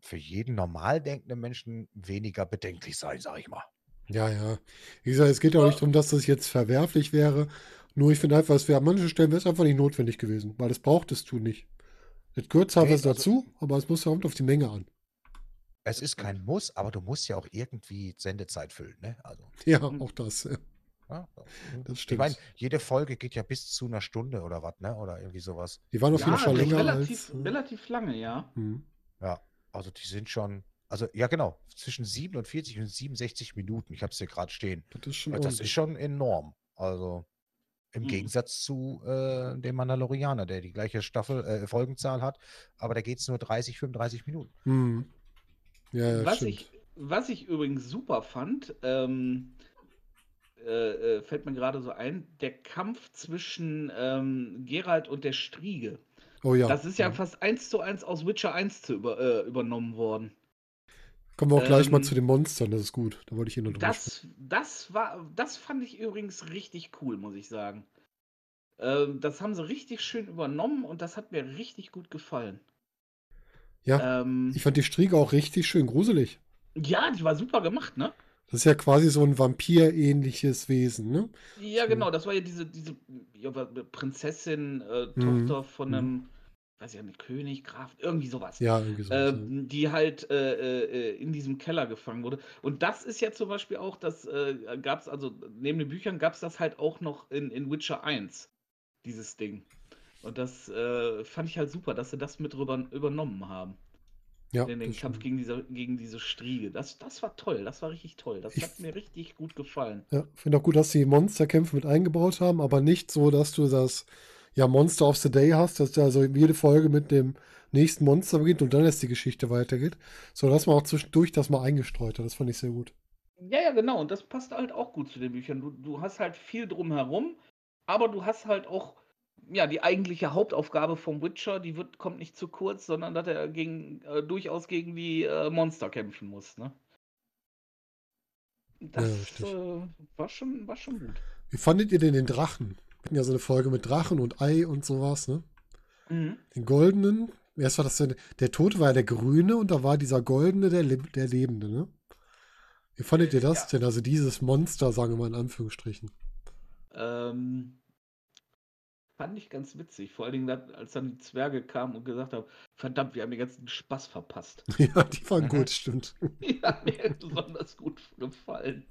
für jeden normal denkenden Menschen weniger bedenklich sein, sag ich mal. Ja, ja. Wie gesagt, es geht ja auch nicht darum, dass das jetzt verwerflich wäre. Nur ich finde einfach, es wäre an manchen Stellen wäre es einfach nicht notwendig gewesen, weil das brauchtest du nicht. Es gehört zwar Nee, was also- dazu, aber es muss ja kommt auf die Menge an. Es ist kein Muss, aber du musst ja auch irgendwie Sendezeit füllen, ne? Also, Ja, Mhm. auch das. ja. Das Ich meine, stimmt. jede Folge geht ja bis zu einer Stunde oder was, ne? Oder irgendwie sowas. Die waren auf ja, jeden Fall das ist länger relativ, als. äh, relativ lange, ja. hm. Ja, also die sind schon, also ja genau, zwischen 47 und 67 Minuten. Ich habe es hier gerade stehen. Das ist schon Das ist schon enorm. Also im Mhm. Gegensatz zu äh, dem Mandalorianer, der die gleiche Staffel, äh, Folgenzahl hat, aber da geht es nur 30, 35 Minuten. Hm. Ja, ja, Was stimmt. ich, was ich übrigens super fand, ähm, äh, äh, fällt mir gerade so ein, der Kampf zwischen ähm, Geralt und der Striege. Oh ja. Das ist ja Mhm. fast eins zu eins aus Witcher 1 zu über, äh, übernommen worden. Kommen wir auch gleich mal ähm, zu den Monstern, das ist gut. Da wollte ich hier noch. Das, das war, das fand ich übrigens richtig cool, muss ich sagen. Ähm, das haben sie richtig schön übernommen und das hat mir richtig gut gefallen. Ja, Ähm, ich fand die Striege auch richtig schön gruselig. ja, die war super gemacht, ne? Das ist ja quasi so ein Vampir-ähnliches Wesen, ne? Ja, So. genau, das war ja diese, diese ja, Prinzessin, äh, Mhm, Tochter von mhm. Weiß ich nicht, König, Graf, irgendwie sowas. Ja, irgendwie so. ja. Ähm, die halt äh, äh, in diesem Keller gefangen wurde. Und das ist ja zum Beispiel auch, das äh, gab es, also neben den Büchern gab es das halt auch noch in, in Witcher 1, dieses Ding. Und das äh, fand ich halt super, dass sie das mit rüber übernommen haben. Ja, den, den Kampf gegen diese, gegen diese Striege. Das, das war toll, das war richtig toll. Das Ich- hat mir richtig gut gefallen. Ja, finde auch gut, dass sie Monsterkämpfe mit eingebaut haben, aber nicht so, dass du das ja Monster of the Day hast, dass da also jede Folge mit dem nächsten Monster beginnt und dann erst die Geschichte weitergeht, sondern dass man auch zwischendurch das mal eingestreut hat. Das fand ich sehr gut. Ja, ja, genau. Und das passt halt auch gut zu den Büchern. Du, du hast halt viel drumherum, aber du hast halt auch, ja, die eigentliche Hauptaufgabe vom Witcher, die wird, kommt nicht zu kurz, sondern dass er gegen, äh, durchaus gegen die äh, Monster kämpfen muss, ne? Das richtig. äh, war, schon, war schon gut. Wie fandet ihr denn den Drachen? Wir hatten ja so eine Folge mit Drachen und Ei und sowas, ne? Mhm. Den goldenen, erst war das der, der Tote war ja der grüne und da war dieser goldene der, der Lebende, ne? Wie fandet ihr das denn? Also dieses Monster, sagen wir mal in Anführungsstrichen. Ähm, fand ich ganz witzig. Vor allen Dingen, als dann die Zwerge kamen und gesagt haben, verdammt, wir haben den ganzen Spaß verpasst. ja, die waren gut, stimmt. Die hat mir besonders gut gefallen.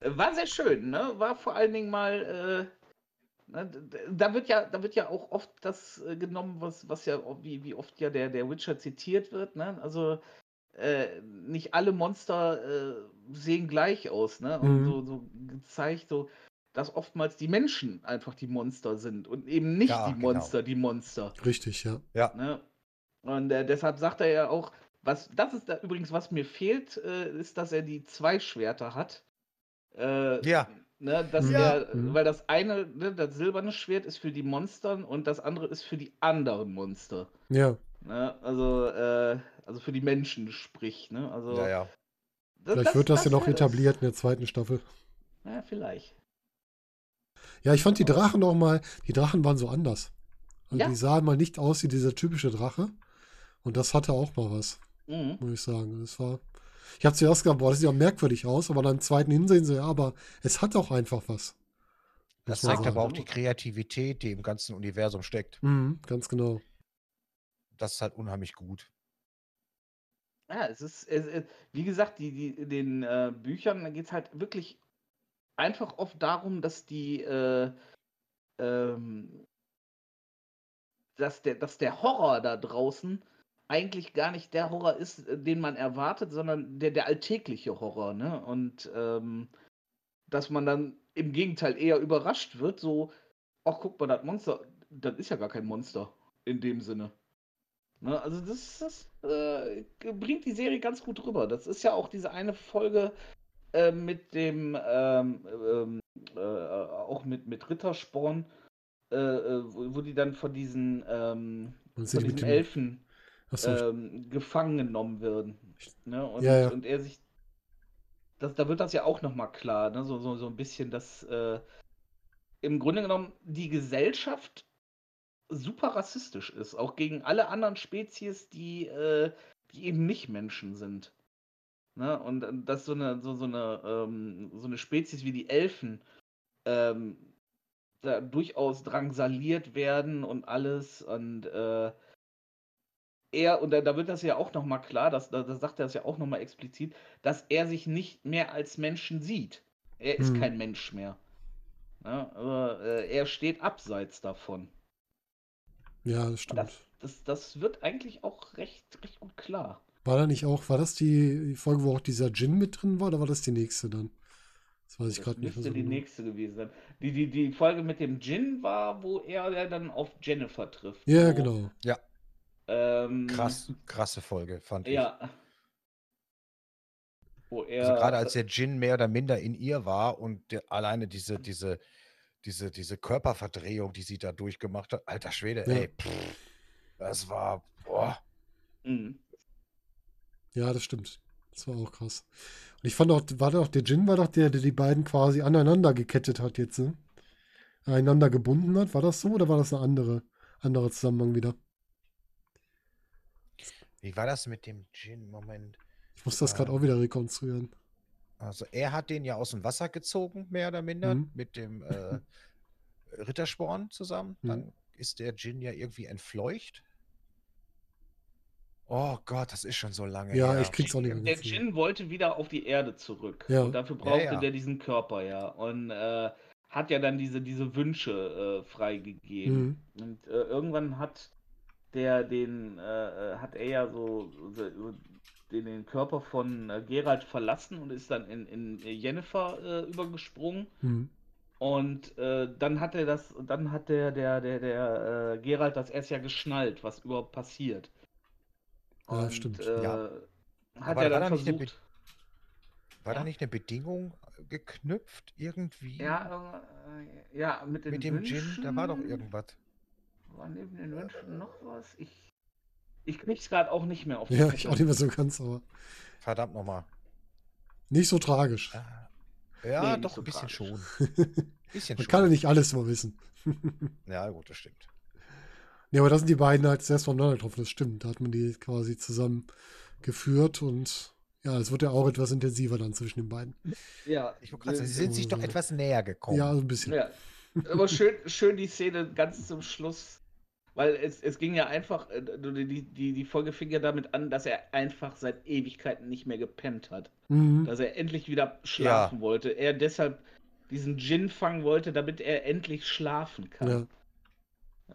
War sehr schön, ne? War vor allen Dingen mal, äh, ne, da wird ja, da wird ja auch oft das äh, genommen, was, was ja, wie, wie oft ja der, der Witcher zitiert wird, ne? Also äh, nicht alle Monster äh, sehen gleich aus, ne? Und Mhm. so, so gezeigt, so, dass oftmals die Menschen einfach die Monster sind und eben nicht Ja, die genau. Monster die Monster. Richtig, ja. Ja, Ne? Und äh, deshalb sagt er ja auch, was, das ist da übrigens, was mir fehlt, äh, ist, dass er die zwei Schwerter hat. Äh, Ja. Ne, dass Ja. er, Mhm. weil das eine, ne, das silberne Schwert ist für die Monster und das andere ist für die anderen Monster. Ja, Ne? Also, äh, also für die Menschen, sprich. Ne? Also, ja, ja. das- vielleicht wird das ja noch das. etabliert in der zweiten Staffel. Ja, vielleicht. Ja, ich fand die Drachen auch mal, die Drachen waren so anders. Also Ja. die sahen mal nicht aus wie dieser typische Drache. Und das hatte auch mal was, Mhm. muss ich sagen. Das war. Ich habe zuerst gedacht, boah, das sieht ja merkwürdig aus, aber dann im zweiten Hinsehen so, ja, aber es hat auch einfach was. Das zeigt aber auch die Kreativität, die im ganzen Universum steckt. Mhm, ganz genau. Das ist halt unheimlich gut. Ja, es ist, es, es, wie gesagt, die, die, in den äh, Büchern, da geht es halt wirklich einfach oft darum, dass die, äh, ähm, dass der, dass der Horror da draußen eigentlich gar nicht der Horror ist, äh, den man erwartet, sondern der, der alltägliche Horror, ne? Und ähm, dass man dann im Gegenteil eher überrascht wird, so, ach guck mal, das Monster, das ist ja gar kein Monster in dem Sinne. Ne, also das, das äh, bringt die Serie ganz gut rüber. Das ist ja auch diese eine Folge äh, mit dem, ähm, ähm, äh, auch mit, mit Rittersporn, äh, äh, wo, wo, die dann von diesen, ähm, von diesen Elfen so. Ähm, gefangen genommen werden. Ne? Und, ja, ja. und er sich das, da wird das ja auch nochmal klar, ne? so, so, so ein bisschen, dass äh, im Grunde genommen die Gesellschaft super rassistisch ist, auch gegen alle anderen Spezies, die, äh, die eben nicht Menschen sind. Ne? Und dass so eine, so, so, eine, ähm, so eine Spezies wie die Elfen ähm, da durchaus drangsaliert werden und alles und äh, er, und da, da, wird das ja auch nochmal klar, dass, da, da sagt er das ja auch nochmal explizit, dass er sich nicht mehr als Menschen sieht. Er ist hm. kein Mensch mehr. Ja, aber äh, er steht abseits davon. Ja, das stimmt. Das, das, das, wird eigentlich auch recht, recht gut klar. War da nicht auch, war das die Folge, wo auch dieser Djinn mit drin war, oder war das die nächste dann? Das weiß ich gerade nicht. Das müsste die genau. nächste gewesen sein. Die, die, die Folge mit dem Djinn war, wo er dann auf Jennifer trifft. Ja, genau. Ja. Ähm, Krass, krasse Folge, fand ich. Ja. Wo also er, also gerade als der Jin mehr oder minder in ihr war und der, alleine diese, diese, diese, diese Körperverdrehung, die sie da durchgemacht hat, alter Schwede, ja. ey, pff, das war, boah. Mhm. Ja, das stimmt. Das war auch krass. Und ich fand auch, war doch, der Jin war doch der, der die beiden quasi aneinander gekettet hat jetzt, ne? Einander gebunden hat. War das so oder war das eine andere, andere Zusammenhang wieder? Wie war das mit dem Gin? Moment. Ich muss das gerade auch wieder rekonstruieren. Also er hat den ja aus dem Wasser gezogen, mehr oder minder, mhm. mit dem äh, Rittersporn zusammen. Mhm. Dann ist der Gin ja irgendwie entfleucht. Oh Gott, das ist schon so lange ja, her. Ja, ich krieg's auch nicht mehr. Der Gin wollte wieder auf die Erde zurück. Ja. Und dafür brauchte ja, ja. der diesen Körper, ja. Und äh, hat ja dann diese, diese Wünsche äh, freigegeben. Mhm. Und äh, irgendwann hat der den äh, hat er ja so, so den, den, Körper von äh, Gerald verlassen und ist dann in, in Jennifer äh, übergesprungen. Mhm. Und äh, dann hat er das, dann hat der, der, der, der äh, Gerald das erst ja geschnallt, was überhaupt passiert. Und, ja, stimmt. Äh, ja. Hat Aber er dann versucht. War ja. da nicht eine Bedingung geknüpft irgendwie? Ja, ja, mit, mit dem Wünschen, Gin, da war doch irgendwas. War neben den Wünschen noch was? Ich, ich krieg's gerade auch nicht mehr auf die Ja, ich auch nicht mehr so ganz, aber. Verdammt nochmal. Nicht so tragisch. Ja, nee, doch, so ein bisschen tragisch. schon. bisschen Man schon. kann ja nicht alles mal wissen. ja, gut, das stimmt. Nee, aber da sind die beiden halt zuerst voneinander getroffen, das stimmt. Da hat man die quasi zusammen geführt und ja, es wird ja auch etwas intensiver dann zwischen den beiden. Ja, ich wollte gerade sagen, sie sind sich doch etwas näher gekommen. Ja, ein bisschen. Ja. Aber schön, schön die Szene ganz zum Schluss weil es, es ging ja einfach, äh, die, die, die Folge fing ja damit an, dass er einfach seit Ewigkeiten nicht mehr gepennt hat. Mhm. Dass er endlich wieder schlafen ja. wollte. Er deshalb diesen Gin fangen wollte, damit er endlich schlafen kann.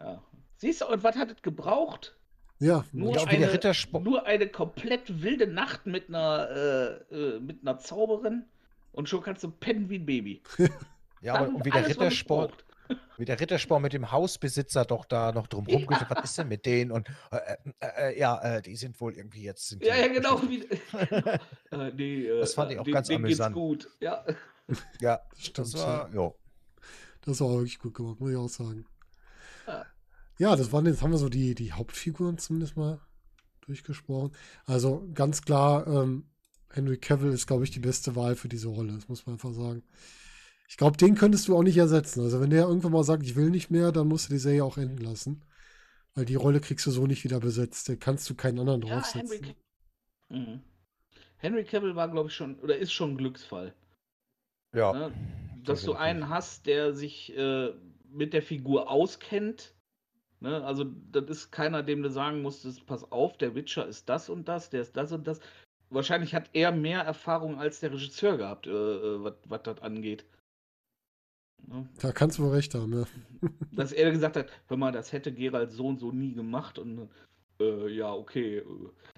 Ja. ja. Siehst du, und was hat es gebraucht? Ja, nur, eine, nur eine komplett wilde Nacht mit einer, äh, äh, mit einer Zauberin und schon kannst du pennen wie ein Baby. ja, aber wie der Rittersport, wie der Rittersport mit dem Hausbesitzer doch da noch drum rum ja. was ist denn mit denen? Und äh, äh, äh ja, äh, die sind wohl irgendwie jetzt. ja, ja, genau. Wie, äh, nee, äh, das fand ich auch ganz denen amüsant. gut, ja. Ja, stimmt. Das war, ja. das war wirklich gut gemacht, muss ich auch sagen. Ja, ja das waren jetzt haben wir so die, die Hauptfiguren zumindest mal durchgesprochen. Also ganz klar, ähm, Henry Cavill ist, glaube ich, die beste Wahl für diese Rolle, das muss man einfach sagen. Ich glaube, den könntest du auch nicht ersetzen. Also wenn der irgendwann mal sagt, ich will nicht mehr, dann musst du die Serie auch enden lassen. Weil die Rolle kriegst du so nicht wieder besetzt. Da kannst du keinen anderen ja, draufsetzen. Henry, mhm. Henry Cavill war, glaube ich, schon, oder ist schon ein Glücksfall. Ja. Ne? Dass du einen hast, der sich äh, mit der Figur auskennt. Ne? Also, das ist keiner, dem du sagen musst, pass auf, der Witcher ist das und das, der ist das und das. Wahrscheinlich hat er mehr Erfahrung als der Regisseur gehabt, äh, äh was das angeht. Ne? Da kannst du wohl recht haben, ja. Dass er gesagt hat, hör mal, das hätte Gerald so und so nie gemacht und äh, ja, okay.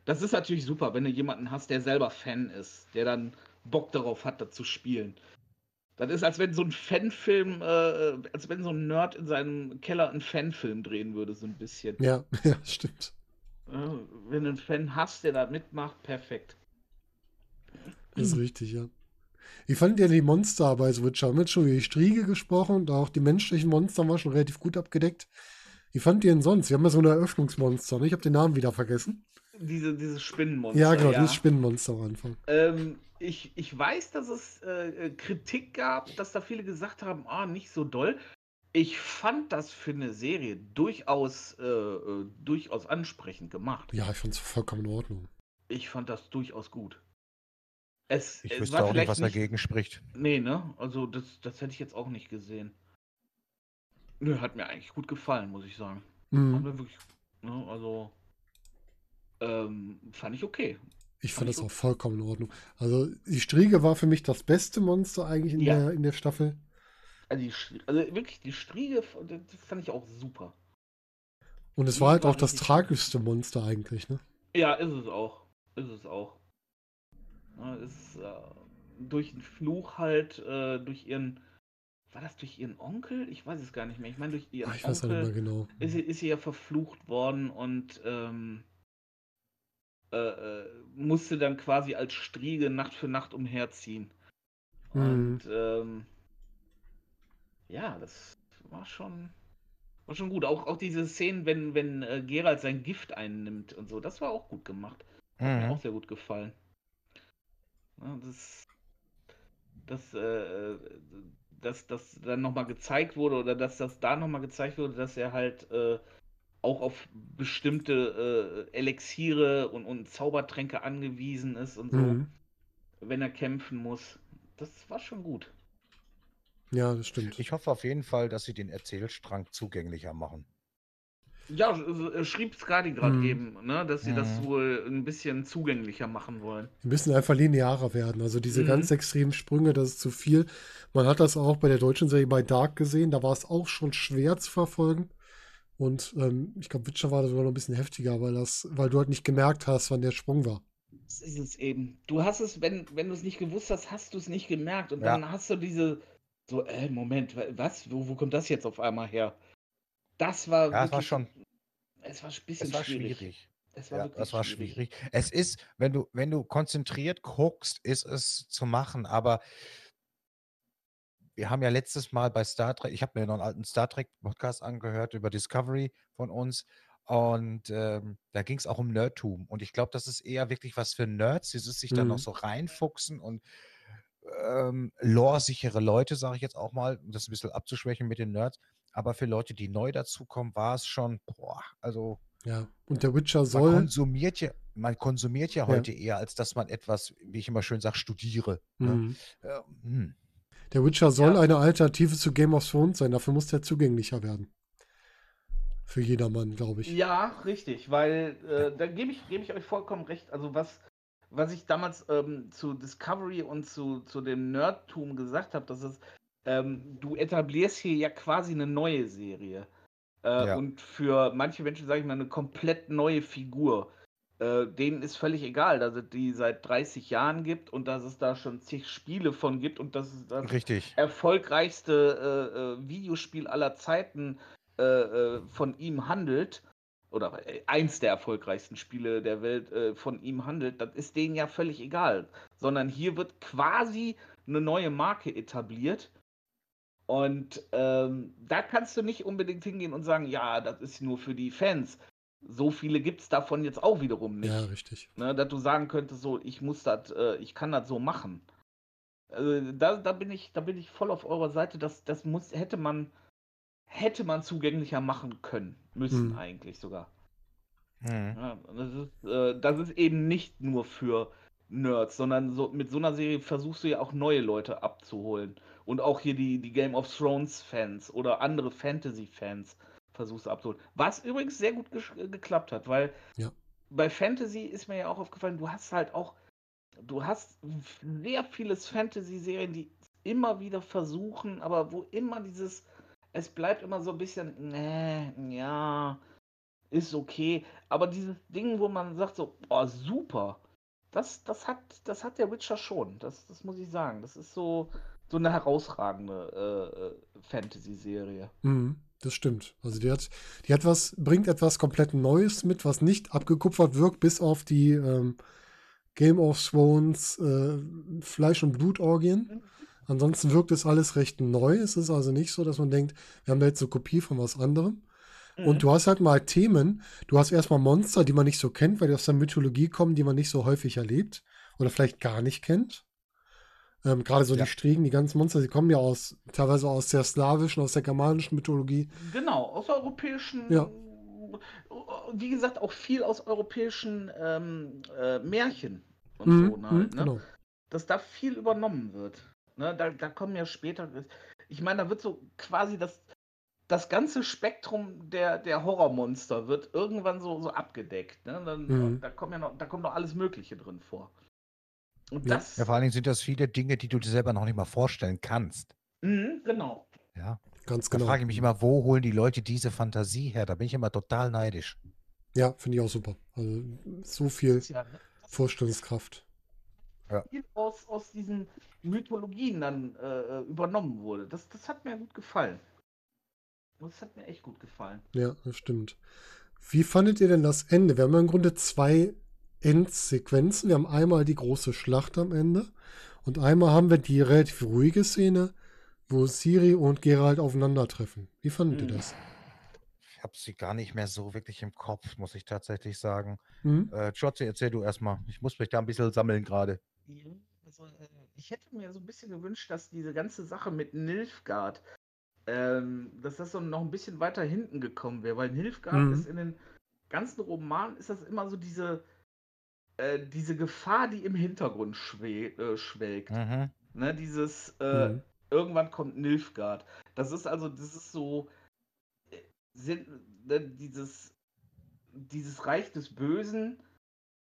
Das ist natürlich super, wenn du jemanden hast, der selber Fan ist, der dann Bock darauf hat, das zu spielen. Das ist, als wenn so ein Fanfilm, äh, als wenn so ein Nerd in seinem Keller einen Fanfilm drehen würde, so ein bisschen. Ja, ja, stimmt. Äh, wenn du einen Fan hast, der da mitmacht, perfekt. Das ist richtig, ja. Wie fandet ihr die Monster bei Switcher? Haben wir jetzt schon über die Striege gesprochen und auch die menschlichen Monster waren schon relativ gut abgedeckt. Wie fandet ihr denn sonst? Wir haben ja so ein Eröffnungsmonster, ne? Ich habe den Namen wieder vergessen. Diese, dieses Spinnenmonster. Ja, genau, dieses Spinnenmonster am Anfang. Ähm, ich, ich weiß, dass es äh, Kritik gab, dass da viele gesagt haben, ah, nicht so doll. Ich fand das für eine Serie durchaus, äh, äh, durchaus ansprechend gemacht. Ja, ich fand es vollkommen in Ordnung. Ich fand das durchaus gut. Es, Ich es wüsste war auch nicht, was nicht, dagegen spricht. Nee, ne? Also das, das hätte ich jetzt auch nicht gesehen. Nö, hat mir eigentlich gut gefallen, muss ich sagen. Mhm. wirklich, ne, also ähm, fand ich okay. Ich Fand fand ich das auch vollkommen in Ordnung. Also die Striege war für mich das beste Monster eigentlich in, Ja. der, in der Staffel. Also, die, also wirklich, die Striege, das fand ich auch super. Und es Die war halt auch das tragischste Monster eigentlich, ne? Ja, ist es auch. Ist es auch. Ist äh, durch den Fluch halt, äh, durch ihren. War das durch ihren Onkel? Ich weiß es gar nicht mehr. Ich meine, durch ihren Ah, ich weiß Onkel mehr genau. ist, sie- ist sie ja verflucht worden und ähm, äh, äh, musste dann quasi als Striege Nacht für Nacht umherziehen. Mhm. Und ähm, ja, das war schon, war schon gut. Auch, auch diese Szenen, wenn, wenn äh, Geralt sein Gift einnimmt und so, das war auch gut gemacht. Hat mir Mhm. auch sehr gut gefallen. Ja, das, das, äh, dass das dann nochmal gezeigt wurde oder dass das da nochmal gezeigt wurde, dass er halt äh, auch auf bestimmte äh, Elixiere und, und Zaubertränke angewiesen ist und so, Mhm. wenn er kämpfen muss. Das war schon gut. Ja, das stimmt. Ich hoffe auf jeden Fall, dass sie den Erzählstrang zugänglicher machen. Ja, äh, schrieb Skadi gerade Mhm. eben, ne, dass sie das Mhm. wohl ein bisschen zugänglicher machen wollen. Wir müssen einfach linearer werden. Also diese Mhm. ganz extremen Sprünge, das ist zu viel. Man hat das auch bei der deutschen Serie bei Dark gesehen. Da war es auch schon schwer zu verfolgen. Und ähm, ich glaube, Witcher war da sogar noch ein bisschen heftiger, weil das, weil du halt nicht gemerkt hast, wann der Sprung war. Das ist es eben. Du hast es, wenn, wenn du es nicht gewusst hast, hast du es nicht gemerkt. Und Ja. dann hast du diese, so, äh, Moment, wa- was? Wo, wo kommt das jetzt auf einmal her? Das war Ja, es war wirklich, schon, es war ein bisschen es war schwierig. schwierig. Es war Ja, wirklich das war schwierig. Es ist, wenn du, wenn du konzentriert guckst, ist es zu machen, aber wir haben ja letztes Mal bei Star Trek, ich habe mir noch einen alten Star Trek Podcast angehört über Discovery von uns und ähm, da ging es auch um Nerdtum und ich glaube, das ist eher wirklich was für Nerds, dieses sich dann noch Mhm. so reinfuchsen und ähm, lore-sichere Leute, sage ich jetzt auch mal, um das ein bisschen abzuschwächen mit den Nerds, aber für Leute, die neu dazukommen, war es schon, boah, also Ja. Und der Witcher man soll. konsumiert ja, man konsumiert ja Ja. heute eher, als dass man etwas, wie ich immer schön sage, studiere. Ne? Mhm. Äh, hm. Der Witcher soll Ja. eine Alternative zu Game of Thrones sein. Dafür muss der zugänglicher werden. Für jedermann, glaube ich. Ja, richtig, weil äh, da gebe ich, gebe ich euch vollkommen recht. Also was, was ich damals ähm, zu Discovery und zu, zu dem Nerdtum gesagt habe, dass es, ähm, du etablierst hier ja quasi eine neue Serie. Äh, Ja. Und für manche Menschen, sage ich mal, eine komplett neue Figur. Äh, denen ist völlig egal, dass es die seit 30 Jahren gibt und dass es da schon zig Spiele von gibt und dass es das Richtig. erfolgreichste äh, äh, Videospiel aller Zeiten äh, äh, von ihm handelt, oder eins der erfolgreichsten Spiele der Welt äh, von ihm handelt, das ist denen ja völlig egal. Sondern hier wird quasi eine neue Marke etabliert. Und ähm, da kannst du nicht unbedingt hingehen und sagen, ja, das ist nur für die Fans. So viele gibt es davon jetzt auch wiederum nicht Ja, richtig. ne, dass du sagen könntest, so, ich muss das, äh, ich kann das so machen. Also, da, da bin ich, da bin ich voll auf eurer Seite. Das, das muss, hätte man, hätte man zugänglicher machen können, müssen Mhm. eigentlich sogar. Hm. Ja, das ist, äh, das ist eben nicht nur für Nerds, sondern so, mit so einer Serie versuchst du ja auch neue Leute abzuholen. Und auch hier die, die Game of Thrones Fans oder andere Fantasy Fans versuchst du abzuholen. Was übrigens sehr gut äh, geklappt hat, weil Ja. bei Fantasy ist mir ja auch aufgefallen, du hast halt auch, du hast sehr vieles Fantasy-Serien, die immer wieder versuchen, aber wo immer dieses, es bleibt immer so ein bisschen, nee, ja, ist okay. Aber dieses Ding, wo man sagt so, oh, super, das, das hat, das hat der Witcher schon. Das, das muss ich sagen. Das ist so, so eine herausragende äh, äh, Fantasy-Serie. Mhm, das stimmt. Also die hat, die hat was, bringt etwas komplett Neues mit, was nicht abgekupfert wirkt, bis auf die ähm, Game of Thrones äh, Fleisch- und Blutorgien. Ansonsten wirkt es alles recht neu. Es ist also nicht so, dass man denkt, wir haben da jetzt eine Kopie von was anderem. Mhm. Und du hast halt mal Themen. Du hast erstmal Monster, die man nicht so kennt, weil die aus der Mythologie kommen, die man nicht so häufig erlebt oder vielleicht gar nicht kennt. Ähm, Gerade so Ja. die Striegen, die ganzen Monster, die kommen ja aus, teilweise aus der slawischen, aus der germanischen Mythologie. Genau, aus europäischen, Ja. wie gesagt, auch viel aus europäischen ähm, äh, Märchen und Mhm, so mhm, halt, ne? Genau. Dass da viel übernommen wird. Ne? Da, da kommen ja später, ich meine, da wird so quasi das, das ganze Spektrum der, der Horrormonster wird irgendwann so, so abgedeckt. Ne? Dann, Mhm. Da kommt ja noch, da kommt noch alles Mögliche drin vor. Und Ja. das, Ja, vor allen Dingen sind das viele Dinge, die du dir selber noch nicht mal vorstellen kannst. Mhm, genau. Ja. Ganz Da genau. frage ich mich immer, wo holen die Leute diese Fantasie her? Da bin ich immer total neidisch. Ja, finde ich auch super. Also so viel ja ne? Vorstellungskraft. viel aus, aus diesen Mythologien dann äh, übernommen wurde. Das, das hat mir gut gefallen. Das hat mir echt gut gefallen. Ja, das stimmt. Wie fandet ihr denn das Ende? Wir haben ja im Grunde zwei Endsequenzen. Wir haben einmal die große Schlacht am Ende und einmal haben wir die relativ ruhige Szene, wo Siri und Geralt aufeinandertreffen. Wie fandet ihr Mhm. das? Ich habe sie gar nicht mehr so wirklich im Kopf, muss ich tatsächlich sagen. Hm? Äh, Jotzi, erzähl du erstmal. Ich muss mich da ein bisschen sammeln gerade. Also, äh, ich hätte mir so ein bisschen gewünscht, dass diese ganze Sache mit Nilfgaard, ähm, dass das so noch ein bisschen weiter hinten gekommen wäre, weil Nilfgaard Mhm. ist in den ganzen Romanen ist das immer so diese, äh, diese Gefahr, die im Hintergrund schwe äh, schwelgt. Mhm. Ne, dieses äh, Mhm. irgendwann kommt Nilfgaard. Das ist also, das ist so äh, sind, ne, dieses, dieses Reich des Bösen,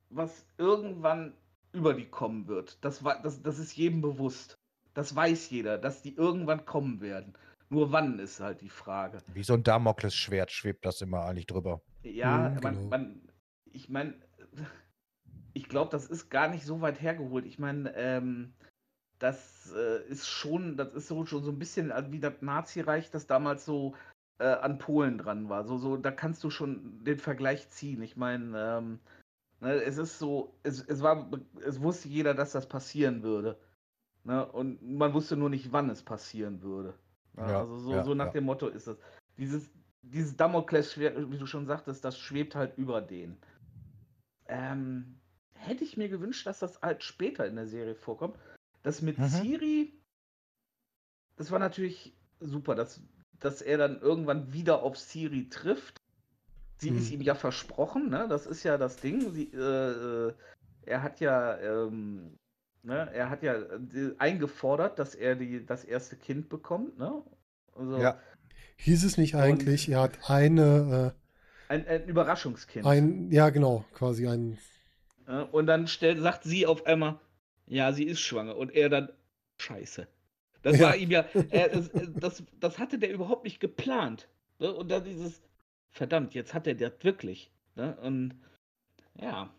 was irgendwann über die kommen wird. Das, das, das ist jedem bewusst. Das weiß jeder, dass die irgendwann kommen werden. Nur wann ist halt die Frage. Wie so ein Damoklesschwert schwebt das immer eigentlich drüber. Ja, Mhm, man, genau. man, ich meine, ich glaube, das ist gar nicht so weit hergeholt. Ich meine, ähm, das äh, ist schon, das ist so schon so ein bisschen äh, wie das Nazireich, das damals so äh, an Polen dran war. So, so, da kannst du schon den Vergleich ziehen. Ich meine, ähm, ne, es ist so, es, es war, es wusste jeder, dass das passieren würde. Ne? Und man wusste nur nicht, wann es passieren würde. Ne? Ja, also so, ja, so nach ja. dem Motto ist das. Dieses, dieses Damoklesschwert, wie du schon sagtest, das schwebt halt über den. Ähm, hätte ich mir gewünscht, dass das halt später in der Serie vorkommt. Das mit Mhm. Siri, das war natürlich super, dass, dass er dann irgendwann wieder auf Siri trifft. Sie ist Mhm. ihm ja versprochen, ne? Das ist ja das Ding. Sie, äh, äh, er hat ja, ähm, ne? Er hat ja äh, eingefordert, dass er die, das erste Kind bekommt, ne? Also Ja. Hieß es nicht eigentlich, er hat eine, ein, ein Überraschungskind. äh, ein, ja genau, quasi ein, und dann stellt, sagt sie auf einmal, ja, sie ist schwanger. Und er dann, scheiße. Das Ja. war ihm ja, er, das, das, hatte der überhaupt nicht geplant. Ne? Und dann dieses, verdammt, jetzt hat er das wirklich. Ne? Und ja.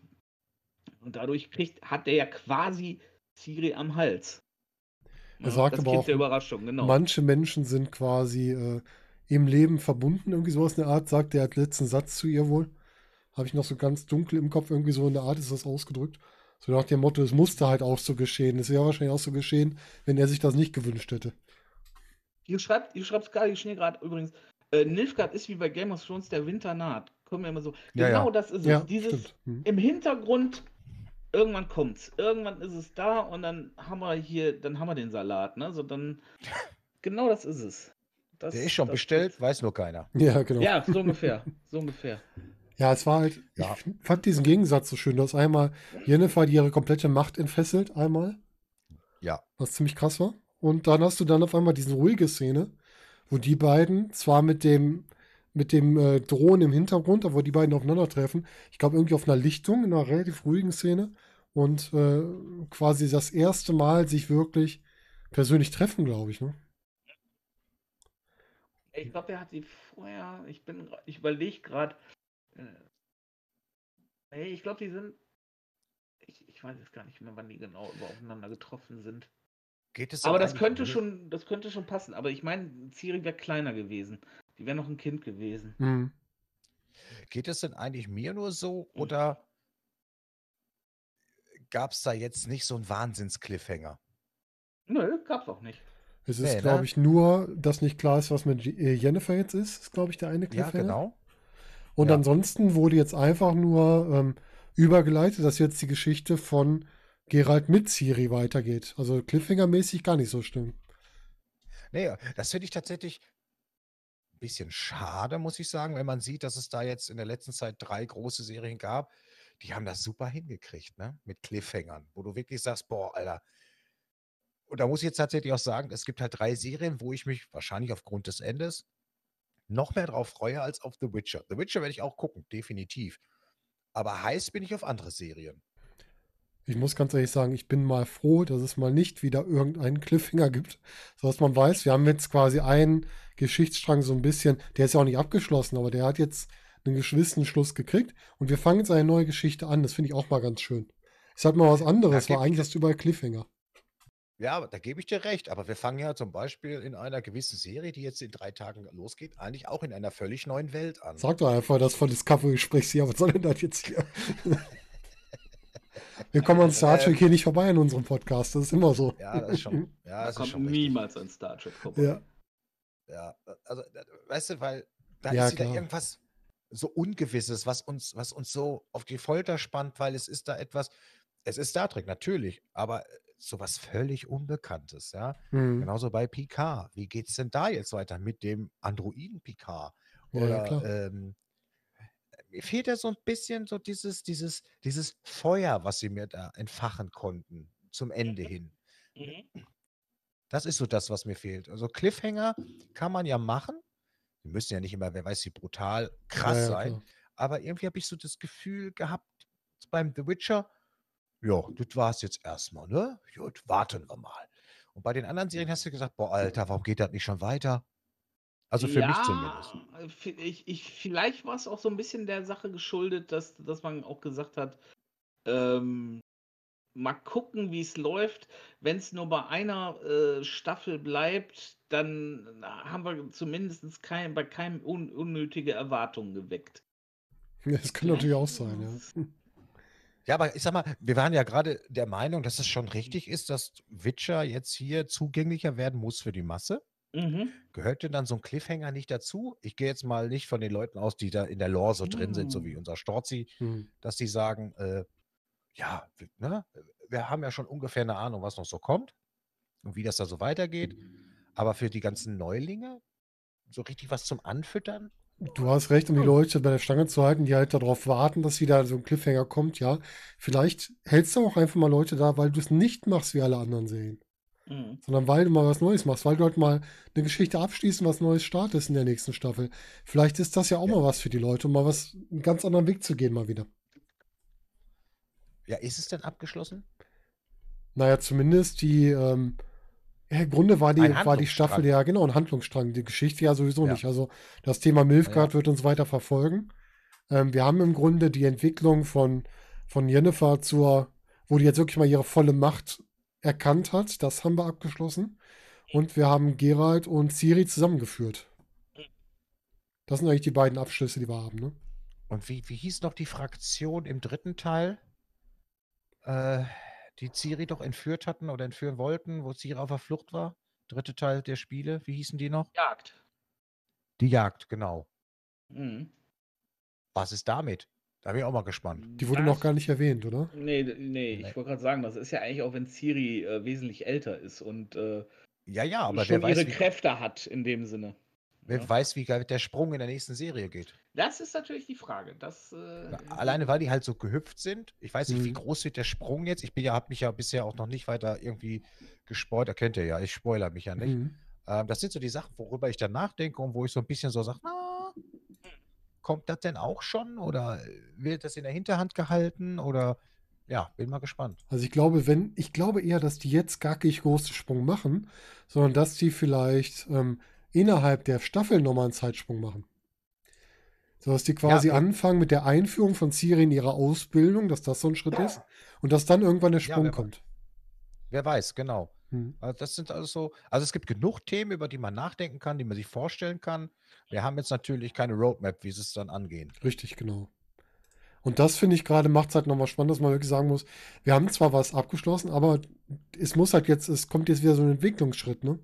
Und dadurch kriegt, hat er ja quasi Siri am Hals. Er sagt das aber Kind auch, der genau. manche Menschen sind quasi äh, im Leben verbunden, irgendwie sowas in der Art, sagt er als letzten Satz zu ihr wohl. Habe ich noch so ganz dunkel im Kopf, irgendwie so in der Art ist das ausgedrückt. So nach dem Motto, es musste halt auch so geschehen. Es wäre wahrscheinlich auch so geschehen, wenn er sich das nicht gewünscht hätte. Ihr schreibt, ihr schreibt gerade, ich schnell gerade übrigens, äh, Nilfgaard ist wie bei Game of Thrones, der Winter naht. Kommen wir immer so. Ja, Genau ja. das ist es. Ja, Dieses. Hm. im Hintergrund, irgendwann kommt's. Irgendwann ist es da und dann haben wir hier, dann haben wir den Salat, ne? So dann. Genau das ist es. Das, Der ist schon bestellt, weiß nur keiner. Ja, genau. Ja, so ungefähr. So ungefähr. Ja, es war halt, Ja. ich fand diesen Gegensatz so schön, dass einmal Jennifer, die ihre komplette Macht entfesselt, einmal, Ja. was ziemlich krass war. Und dann hast du dann auf einmal diese ruhige Szene, wo die beiden zwar mit dem, mit dem äh, Drohnen im Hintergrund, aber wo die beiden aufeinandertreffen, ich glaube irgendwie auf einer Lichtung, in einer relativ ruhigen Szene und äh, quasi das erste Mal sich wirklich persönlich treffen, glaube ich. Ne? Ich glaube, der hat sie vorher. Ich bin, ich überlege gerade. Äh, ich glaube, die sind. Ich, ich weiß jetzt gar nicht mehr, wann die genau aufeinander getroffen sind. Geht es Aber das könnte schon, das könnte schon passen. Aber ich meine, Ciri wäre kleiner gewesen. Die wäre noch ein Kind gewesen. Mhm. Geht es denn eigentlich mir nur so oder gab es da jetzt nicht so einen Wahnsinns-Cliffhanger? Nö, gab's auch nicht. Es Nee, ist, ne? glaube ich, nur, dass nicht klar ist, was mit äh, Jennifer jetzt ist, ist, glaube ich, der eine Ja, Cliffhanger. genau. Und Ja. ansonsten wurde jetzt einfach nur ähm, übergeleitet, dass jetzt die Geschichte von Geralt mit Ciri weitergeht. Also Cliffhanger-mäßig gar nicht so schlimm. Nee, das finde ich tatsächlich ein bisschen schade, muss ich sagen, wenn man sieht, dass es da jetzt in der letzten Zeit drei große Serien gab. Die haben das super hingekriegt, ne? Mit Cliffhangern, wo du wirklich sagst, boah, Alter. Und da muss ich jetzt tatsächlich auch sagen, es gibt halt drei Serien, wo ich mich wahrscheinlich aufgrund des Endes noch mehr drauf freue als auf The Witcher. The Witcher werde ich auch gucken, definitiv. Aber heiß bin ich auf andere Serien. Ich muss ganz ehrlich sagen, ich bin mal froh, dass es mal nicht wieder irgendeinen Cliffhanger gibt, sodass man weiß, wir haben jetzt quasi einen Geschichtsstrang so ein bisschen, der ist ja auch nicht abgeschlossen, aber der hat jetzt einen gewissen Schluss gekriegt und wir fangen jetzt eine neue Geschichte an. Das finde ich auch mal ganz schön. Ist halt mal was anderes, geb- eigentlich du überall Cliffhanger. Ja, da gebe ich dir recht. Aber wir fangen ja zum Beispiel in einer gewissen Serie, die jetzt in drei Tagen losgeht, eigentlich auch in einer völlig neuen Welt an. Sag doch einfach, das von Discovery sprichst hier, was soll denn das jetzt hier? Wir kommen an Star Trek hier nicht vorbei in unserem Podcast, das ist immer so. Ja, das ist schon. Ja, Da das ist kommt schon niemals ein Star Trek vorbei. Ja. Ja, also, da- weißt du, weil da Ja, ist wieder klar. irgendwas so Ungewisses, was uns, was uns so auf die Folter spannt, weil es ist da etwas, es ist Star Trek, natürlich, aber äh, sowas völlig Unbekanntes, ja. Mhm. Genauso bei Picard. Wie geht es denn da jetzt weiter mit dem Androiden Picard? Ja, ja, Oder klar. ähm, mir fehlt ja so ein bisschen so dieses, dieses, dieses Feuer, was sie mir da entfachen konnten zum Ende hin. Mhm. Das ist so das, was mir fehlt. Also Cliffhanger kann man ja machen. Die müssen ja nicht immer, wer weiß, wie brutal krass Ja, ja, sein. klar. Aber irgendwie habe ich so das Gefühl gehabt beim The Witcher, ja, das war es jetzt erstmal, ne? Gut, warten wir mal. Und bei den anderen Serien hast du gesagt, boah, Alter, warum geht das nicht schon weiter? Also für mich zumindest. äh, Ich, ich, vielleicht war es auch so ein bisschen der Sache geschuldet, dass, dass man auch gesagt hat, ähm, mal gucken, wie es läuft. Wenn es nur bei einer äh, Staffel bleibt, dann haben wir zumindest kein, bei keinem un, unnötige Erwartungen geweckt. Das kann natürlich auch sein, ja. Ja, aber ich sag mal, wir waren ja gerade der Meinung, dass es schon richtig ist, dass Witcher jetzt hier zugänglicher werden muss für die Masse. Mhm. Gehört denn dann so ein Cliffhanger nicht dazu? Ich gehe jetzt mal nicht von den Leuten aus, die da in der Lore so drin sind, so wie Hm. unser Storzi, Mhm. dass die sagen, äh, ja, ne, wir haben ja schon ungefähr eine Ahnung, was noch so kommt und wie das da so weitergeht. Aber für die ganzen Neulinge, so richtig was zum Anfüttern? Du hast recht, um die Oh. Leute bei der Stange zu halten, die halt darauf warten, dass wieder so ein Cliffhanger kommt, ja. Vielleicht hältst du auch einfach mal Leute da, weil du es nicht machst wie alle anderen Serien, Mhm. sondern weil du mal was Neues machst, weil du halt mal eine Geschichte abschließt und was Neues startest in der nächsten Staffel. Vielleicht ist das ja auch Ja. mal was für die Leute, um mal was, einen ganz anderen Weg zu gehen mal wieder. Ja, ist es denn abgeschlossen? Naja, zumindest die, ähm, im Grunde war die, war die Staffel ja genau ein Handlungsstrang, die Geschichte ja sowieso Ja. nicht. Also das Thema Milfgard wird uns weiter verfolgen. Ähm, wir haben im Grunde die Entwicklung von, von Jennifer zur, wo die jetzt wirklich mal ihre volle Macht erkannt hat, das haben wir abgeschlossen. Und wir haben Geralt und Ciri zusammengeführt. Das sind eigentlich die beiden Abschlüsse, die wir haben, ne? Und wie, wie hieß noch die Fraktion im dritten Teil, äh, die Ciri doch entführt hatten oder entführen wollten, wo Ciri auf der Flucht war? Dritte Teil der Spiele, wie hießen die noch? Jagd. Die Jagd, genau. Mhm. Was ist damit? Da bin ich auch mal gespannt. Die wurde noch gar nicht erwähnt, oder? Nee, nee, Nee. ich wollte gerade sagen, das ist ja eigentlich auch, wenn Ciri äh, wesentlich älter ist und äh, Ja, ja, aber schon wer weiß, ihre wie, Kräfte hat in dem Sinne. Wer Ja. weiß, wie geil der Sprung in der nächsten Serie geht. Das ist natürlich die Frage. Das, äh, Alleine, weil die halt so gehüpft sind. Ich weiß nicht, wie Mhm. groß wird der Sprung jetzt. Ich bin ja, habe mich ja bisher auch noch nicht weiter irgendwie gespoilert. Kennt ihr ja, ich spoiler mich ja nicht. Mhm. Ähm, das sind so die Sachen, worüber ich dann nachdenke und wo ich so ein bisschen so sage, na, kommt das denn auch schon? Oder wird das in der Hinterhand gehalten? Oder ja, bin mal gespannt. Also ich glaube, wenn, ich glaube eher, dass die jetzt gar nicht großen Sprung machen, sondern dass die vielleicht ähm, innerhalb der Staffel nochmal einen Zeitsprung machen. So dass die quasi Ja, anfangen mit der Einführung von Ciri in ihrer Ausbildung, dass das so ein Schritt ist und dass dann irgendwann der Ja, Sprung wer, wei- kommt. wer weiß, genau. Hm. Also das sind also so, also es gibt genug Themen, über die man nachdenken kann, die man sich vorstellen kann. Wir haben jetzt natürlich keine Roadmap, wie sie es dann angehen. Richtig, genau. Und das finde ich gerade macht es halt nochmal spannend, dass man wirklich sagen muss, wir haben zwar was abgeschlossen, aber es muss halt jetzt, es kommt jetzt wieder so ein Entwicklungsschritt, ne?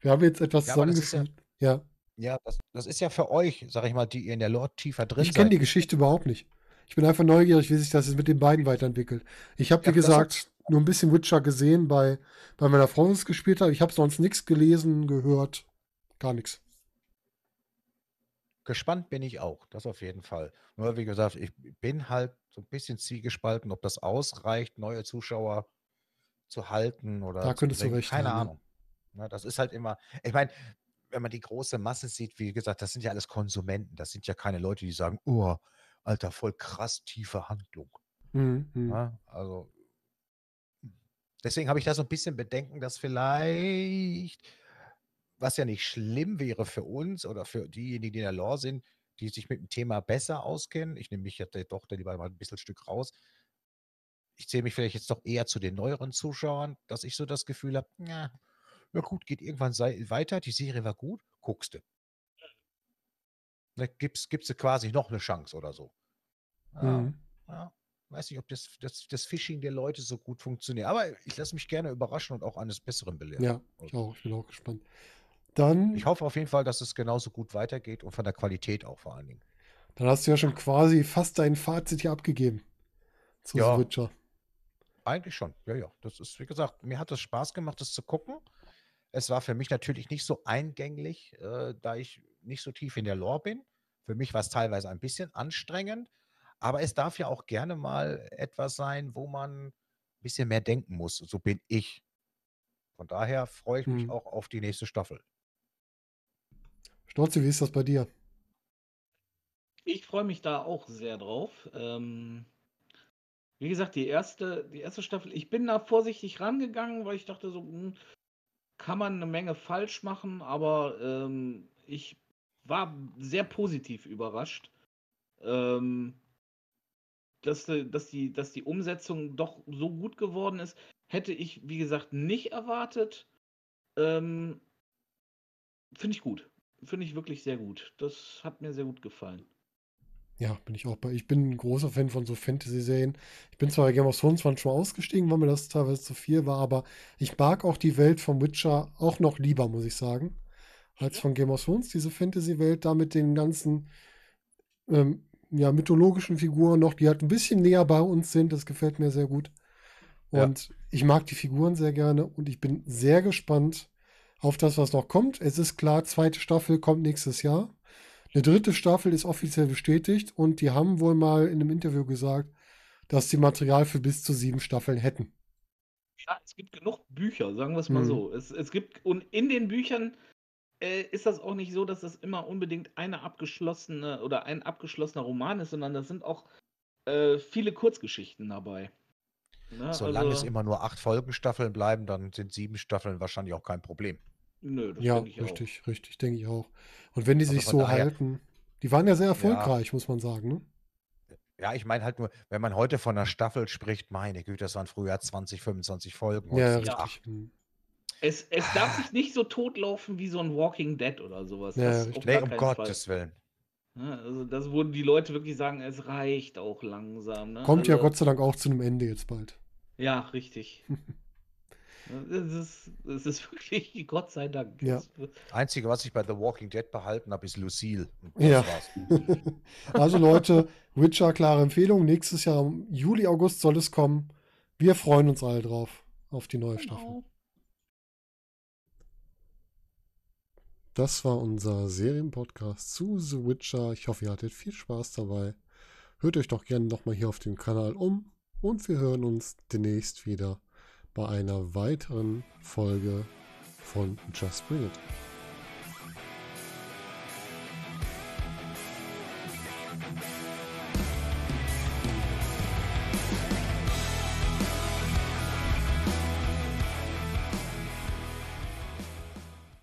Wir haben jetzt etwas Ja, ist ja- zusammengeführt. Ja, Ja, das, das ist ja für euch, sag ich mal, die ihr in der Lore tiefer drin ich kenne seid. die Geschichte überhaupt nicht. Ich bin einfach neugierig, wie sich das jetzt mit den beiden weiterentwickelt. Ich habe, wie Ja, gesagt, nur ein bisschen Witcher gesehen bei, bei meiner Frau, die es gespielt hat. Ich habe sonst nichts gelesen, gehört, gar nichts. Gespannt bin ich auch, das auf jeden Fall. Nur wie gesagt, ich bin halt so ein bisschen zwiegespalten, ob das ausreicht, neue Zuschauer zu halten oder Da könntest du recht Keine haben. Ahnung. Na, das ist halt immer, ich meine, wenn man die große Masse sieht, wie gesagt, das sind ja alles Konsumenten. Das sind ja keine Leute, die sagen, oh, Alter, voll krass tiefe Handlung. Mhm, mhm. Ja, also deswegen habe ich da so ein bisschen Bedenken, dass vielleicht, was ja nicht schlimm wäre für uns oder für diejenigen, die in der Lore sind, die sich mit dem Thema besser auskennen. Ich nehme mich ja doch lieber mal ein bisschen Stück raus. Ich zähle mich vielleicht jetzt doch eher zu den neueren Zuschauern, dass ich so das Gefühl habe, ja, ja gut, geht irgendwann weiter, die Serie war gut, guckst du. Ne, gibst, gibst du quasi noch eine Chance oder so. Ja, Mhm. ja, weiß nicht, ob das, das, das Phishing der Leute so gut funktioniert. Aber ich lasse mich gerne überraschen und auch eines Besseren belehren. Ja, ich auch. Ich bin auch gespannt. Dann, Ich hoffe auf jeden Fall, dass es genauso gut weitergeht und von der Qualität auch vor allen Dingen. dann hast du ja schon quasi fast dein Fazit hier abgegeben zu Ja. The Witcher. Eigentlich schon, ja, ja. Das ist, wie gesagt, mir hat es Spaß gemacht, das zu gucken. Es war für mich natürlich nicht so eingänglich, äh, da ich nicht so tief in der Lore bin. Für mich war es teilweise ein bisschen anstrengend, aber es darf ja auch gerne mal etwas sein, wo man ein bisschen mehr denken muss. So bin ich. Von daher freue ich mich Mhm. auch auf die nächste Staffel. Storzi, wie ist das bei dir? Ich freue mich da auch sehr drauf. Ähm, wie gesagt, die erste, die erste Staffel, ich bin da vorsichtig rangegangen, weil ich dachte, so hm, kann man eine Menge falsch machen, aber ähm, ich war sehr positiv überrascht, ähm, dass, die- dass, die, dass die Umsetzung doch so gut geworden ist. Hätte ich, wie gesagt, nicht erwartet. Ähm, Finde ich gut. Finde ich wirklich sehr gut. Das hat mir sehr gut gefallen. Ja, bin ich auch bei. Ich bin ein großer Fan von so Fantasy-Serien. Ich bin zwar bei Game of Thrones manchmal ausgestiegen, weil mir das teilweise zu viel war, aber ich mag auch die Welt vom Witcher auch noch lieber, muss ich sagen, als von Game of Thrones. Diese Fantasy-Welt da mit den ganzen ähm, ja, mythologischen Figuren noch, die halt ein bisschen näher bei uns sind. Das gefällt mir sehr gut. Ja. Und ich mag die Figuren sehr gerne und ich bin sehr gespannt auf das, was noch kommt. Es ist klar, zweite Staffel kommt nächstes Jahr. Eine dritte Staffel ist offiziell bestätigt und die haben wohl mal in einem Interview gesagt, dass sie Material für bis zu sieben Staffeln hätten. Ja, es gibt genug Bücher, sagen wir es mal Mhm. so. Es, es gibt, und in den Büchern äh, ist das auch nicht so, dass das immer unbedingt eine abgeschlossene oder ein abgeschlossener Roman ist, sondern das sind auch äh, viele Kurzgeschichten dabei. Ne? Solange es also, immer nur acht Folgenstaffeln bleiben, dann sind sieben Staffeln wahrscheinlich auch kein Problem. Nö, das Ja, denke ich auch. richtig, richtig, denke ich auch. Und wenn die Also sich so daher- halten, die waren ja sehr erfolgreich, muss man sagen. Ne? Ja, ich meine halt nur, wenn man heute von einer Staffel spricht, meine Güte, das waren früher 20, 25 Folgen. Ja, sind's richtig. acht. Hm. Es, es darf sich nicht so totlaufen wie so ein Walking Dead oder sowas. Ja, das richtig. Nee, um keinen Fall. Gottes Willen. Ne, Also das, wo die Leute wirklich sagen, es reicht auch langsam. Ne? Kommt ja also, Gott sei Dank auch zu einem Ende jetzt bald. Ja, richtig. Es ist, es ist wirklich, Gott sei Dank. Ja. Es- Einzige, was ich bei The Walking Dead behalten habe, ist Lucille. Ja. war's. also Leute, Witcher, klare Empfehlung. Nächstes Jahr im Juli, August soll es kommen. Wir freuen uns alle drauf, auf die neue Staffel. Genau. Das war unser Serienpodcast zu The Witcher. Ich hoffe, ihr hattet viel Spaß dabei. Hört euch doch gerne nochmal hier auf dem Kanal um und wir hören uns demnächst wieder bei einer weiteren Folge von Just Bring It.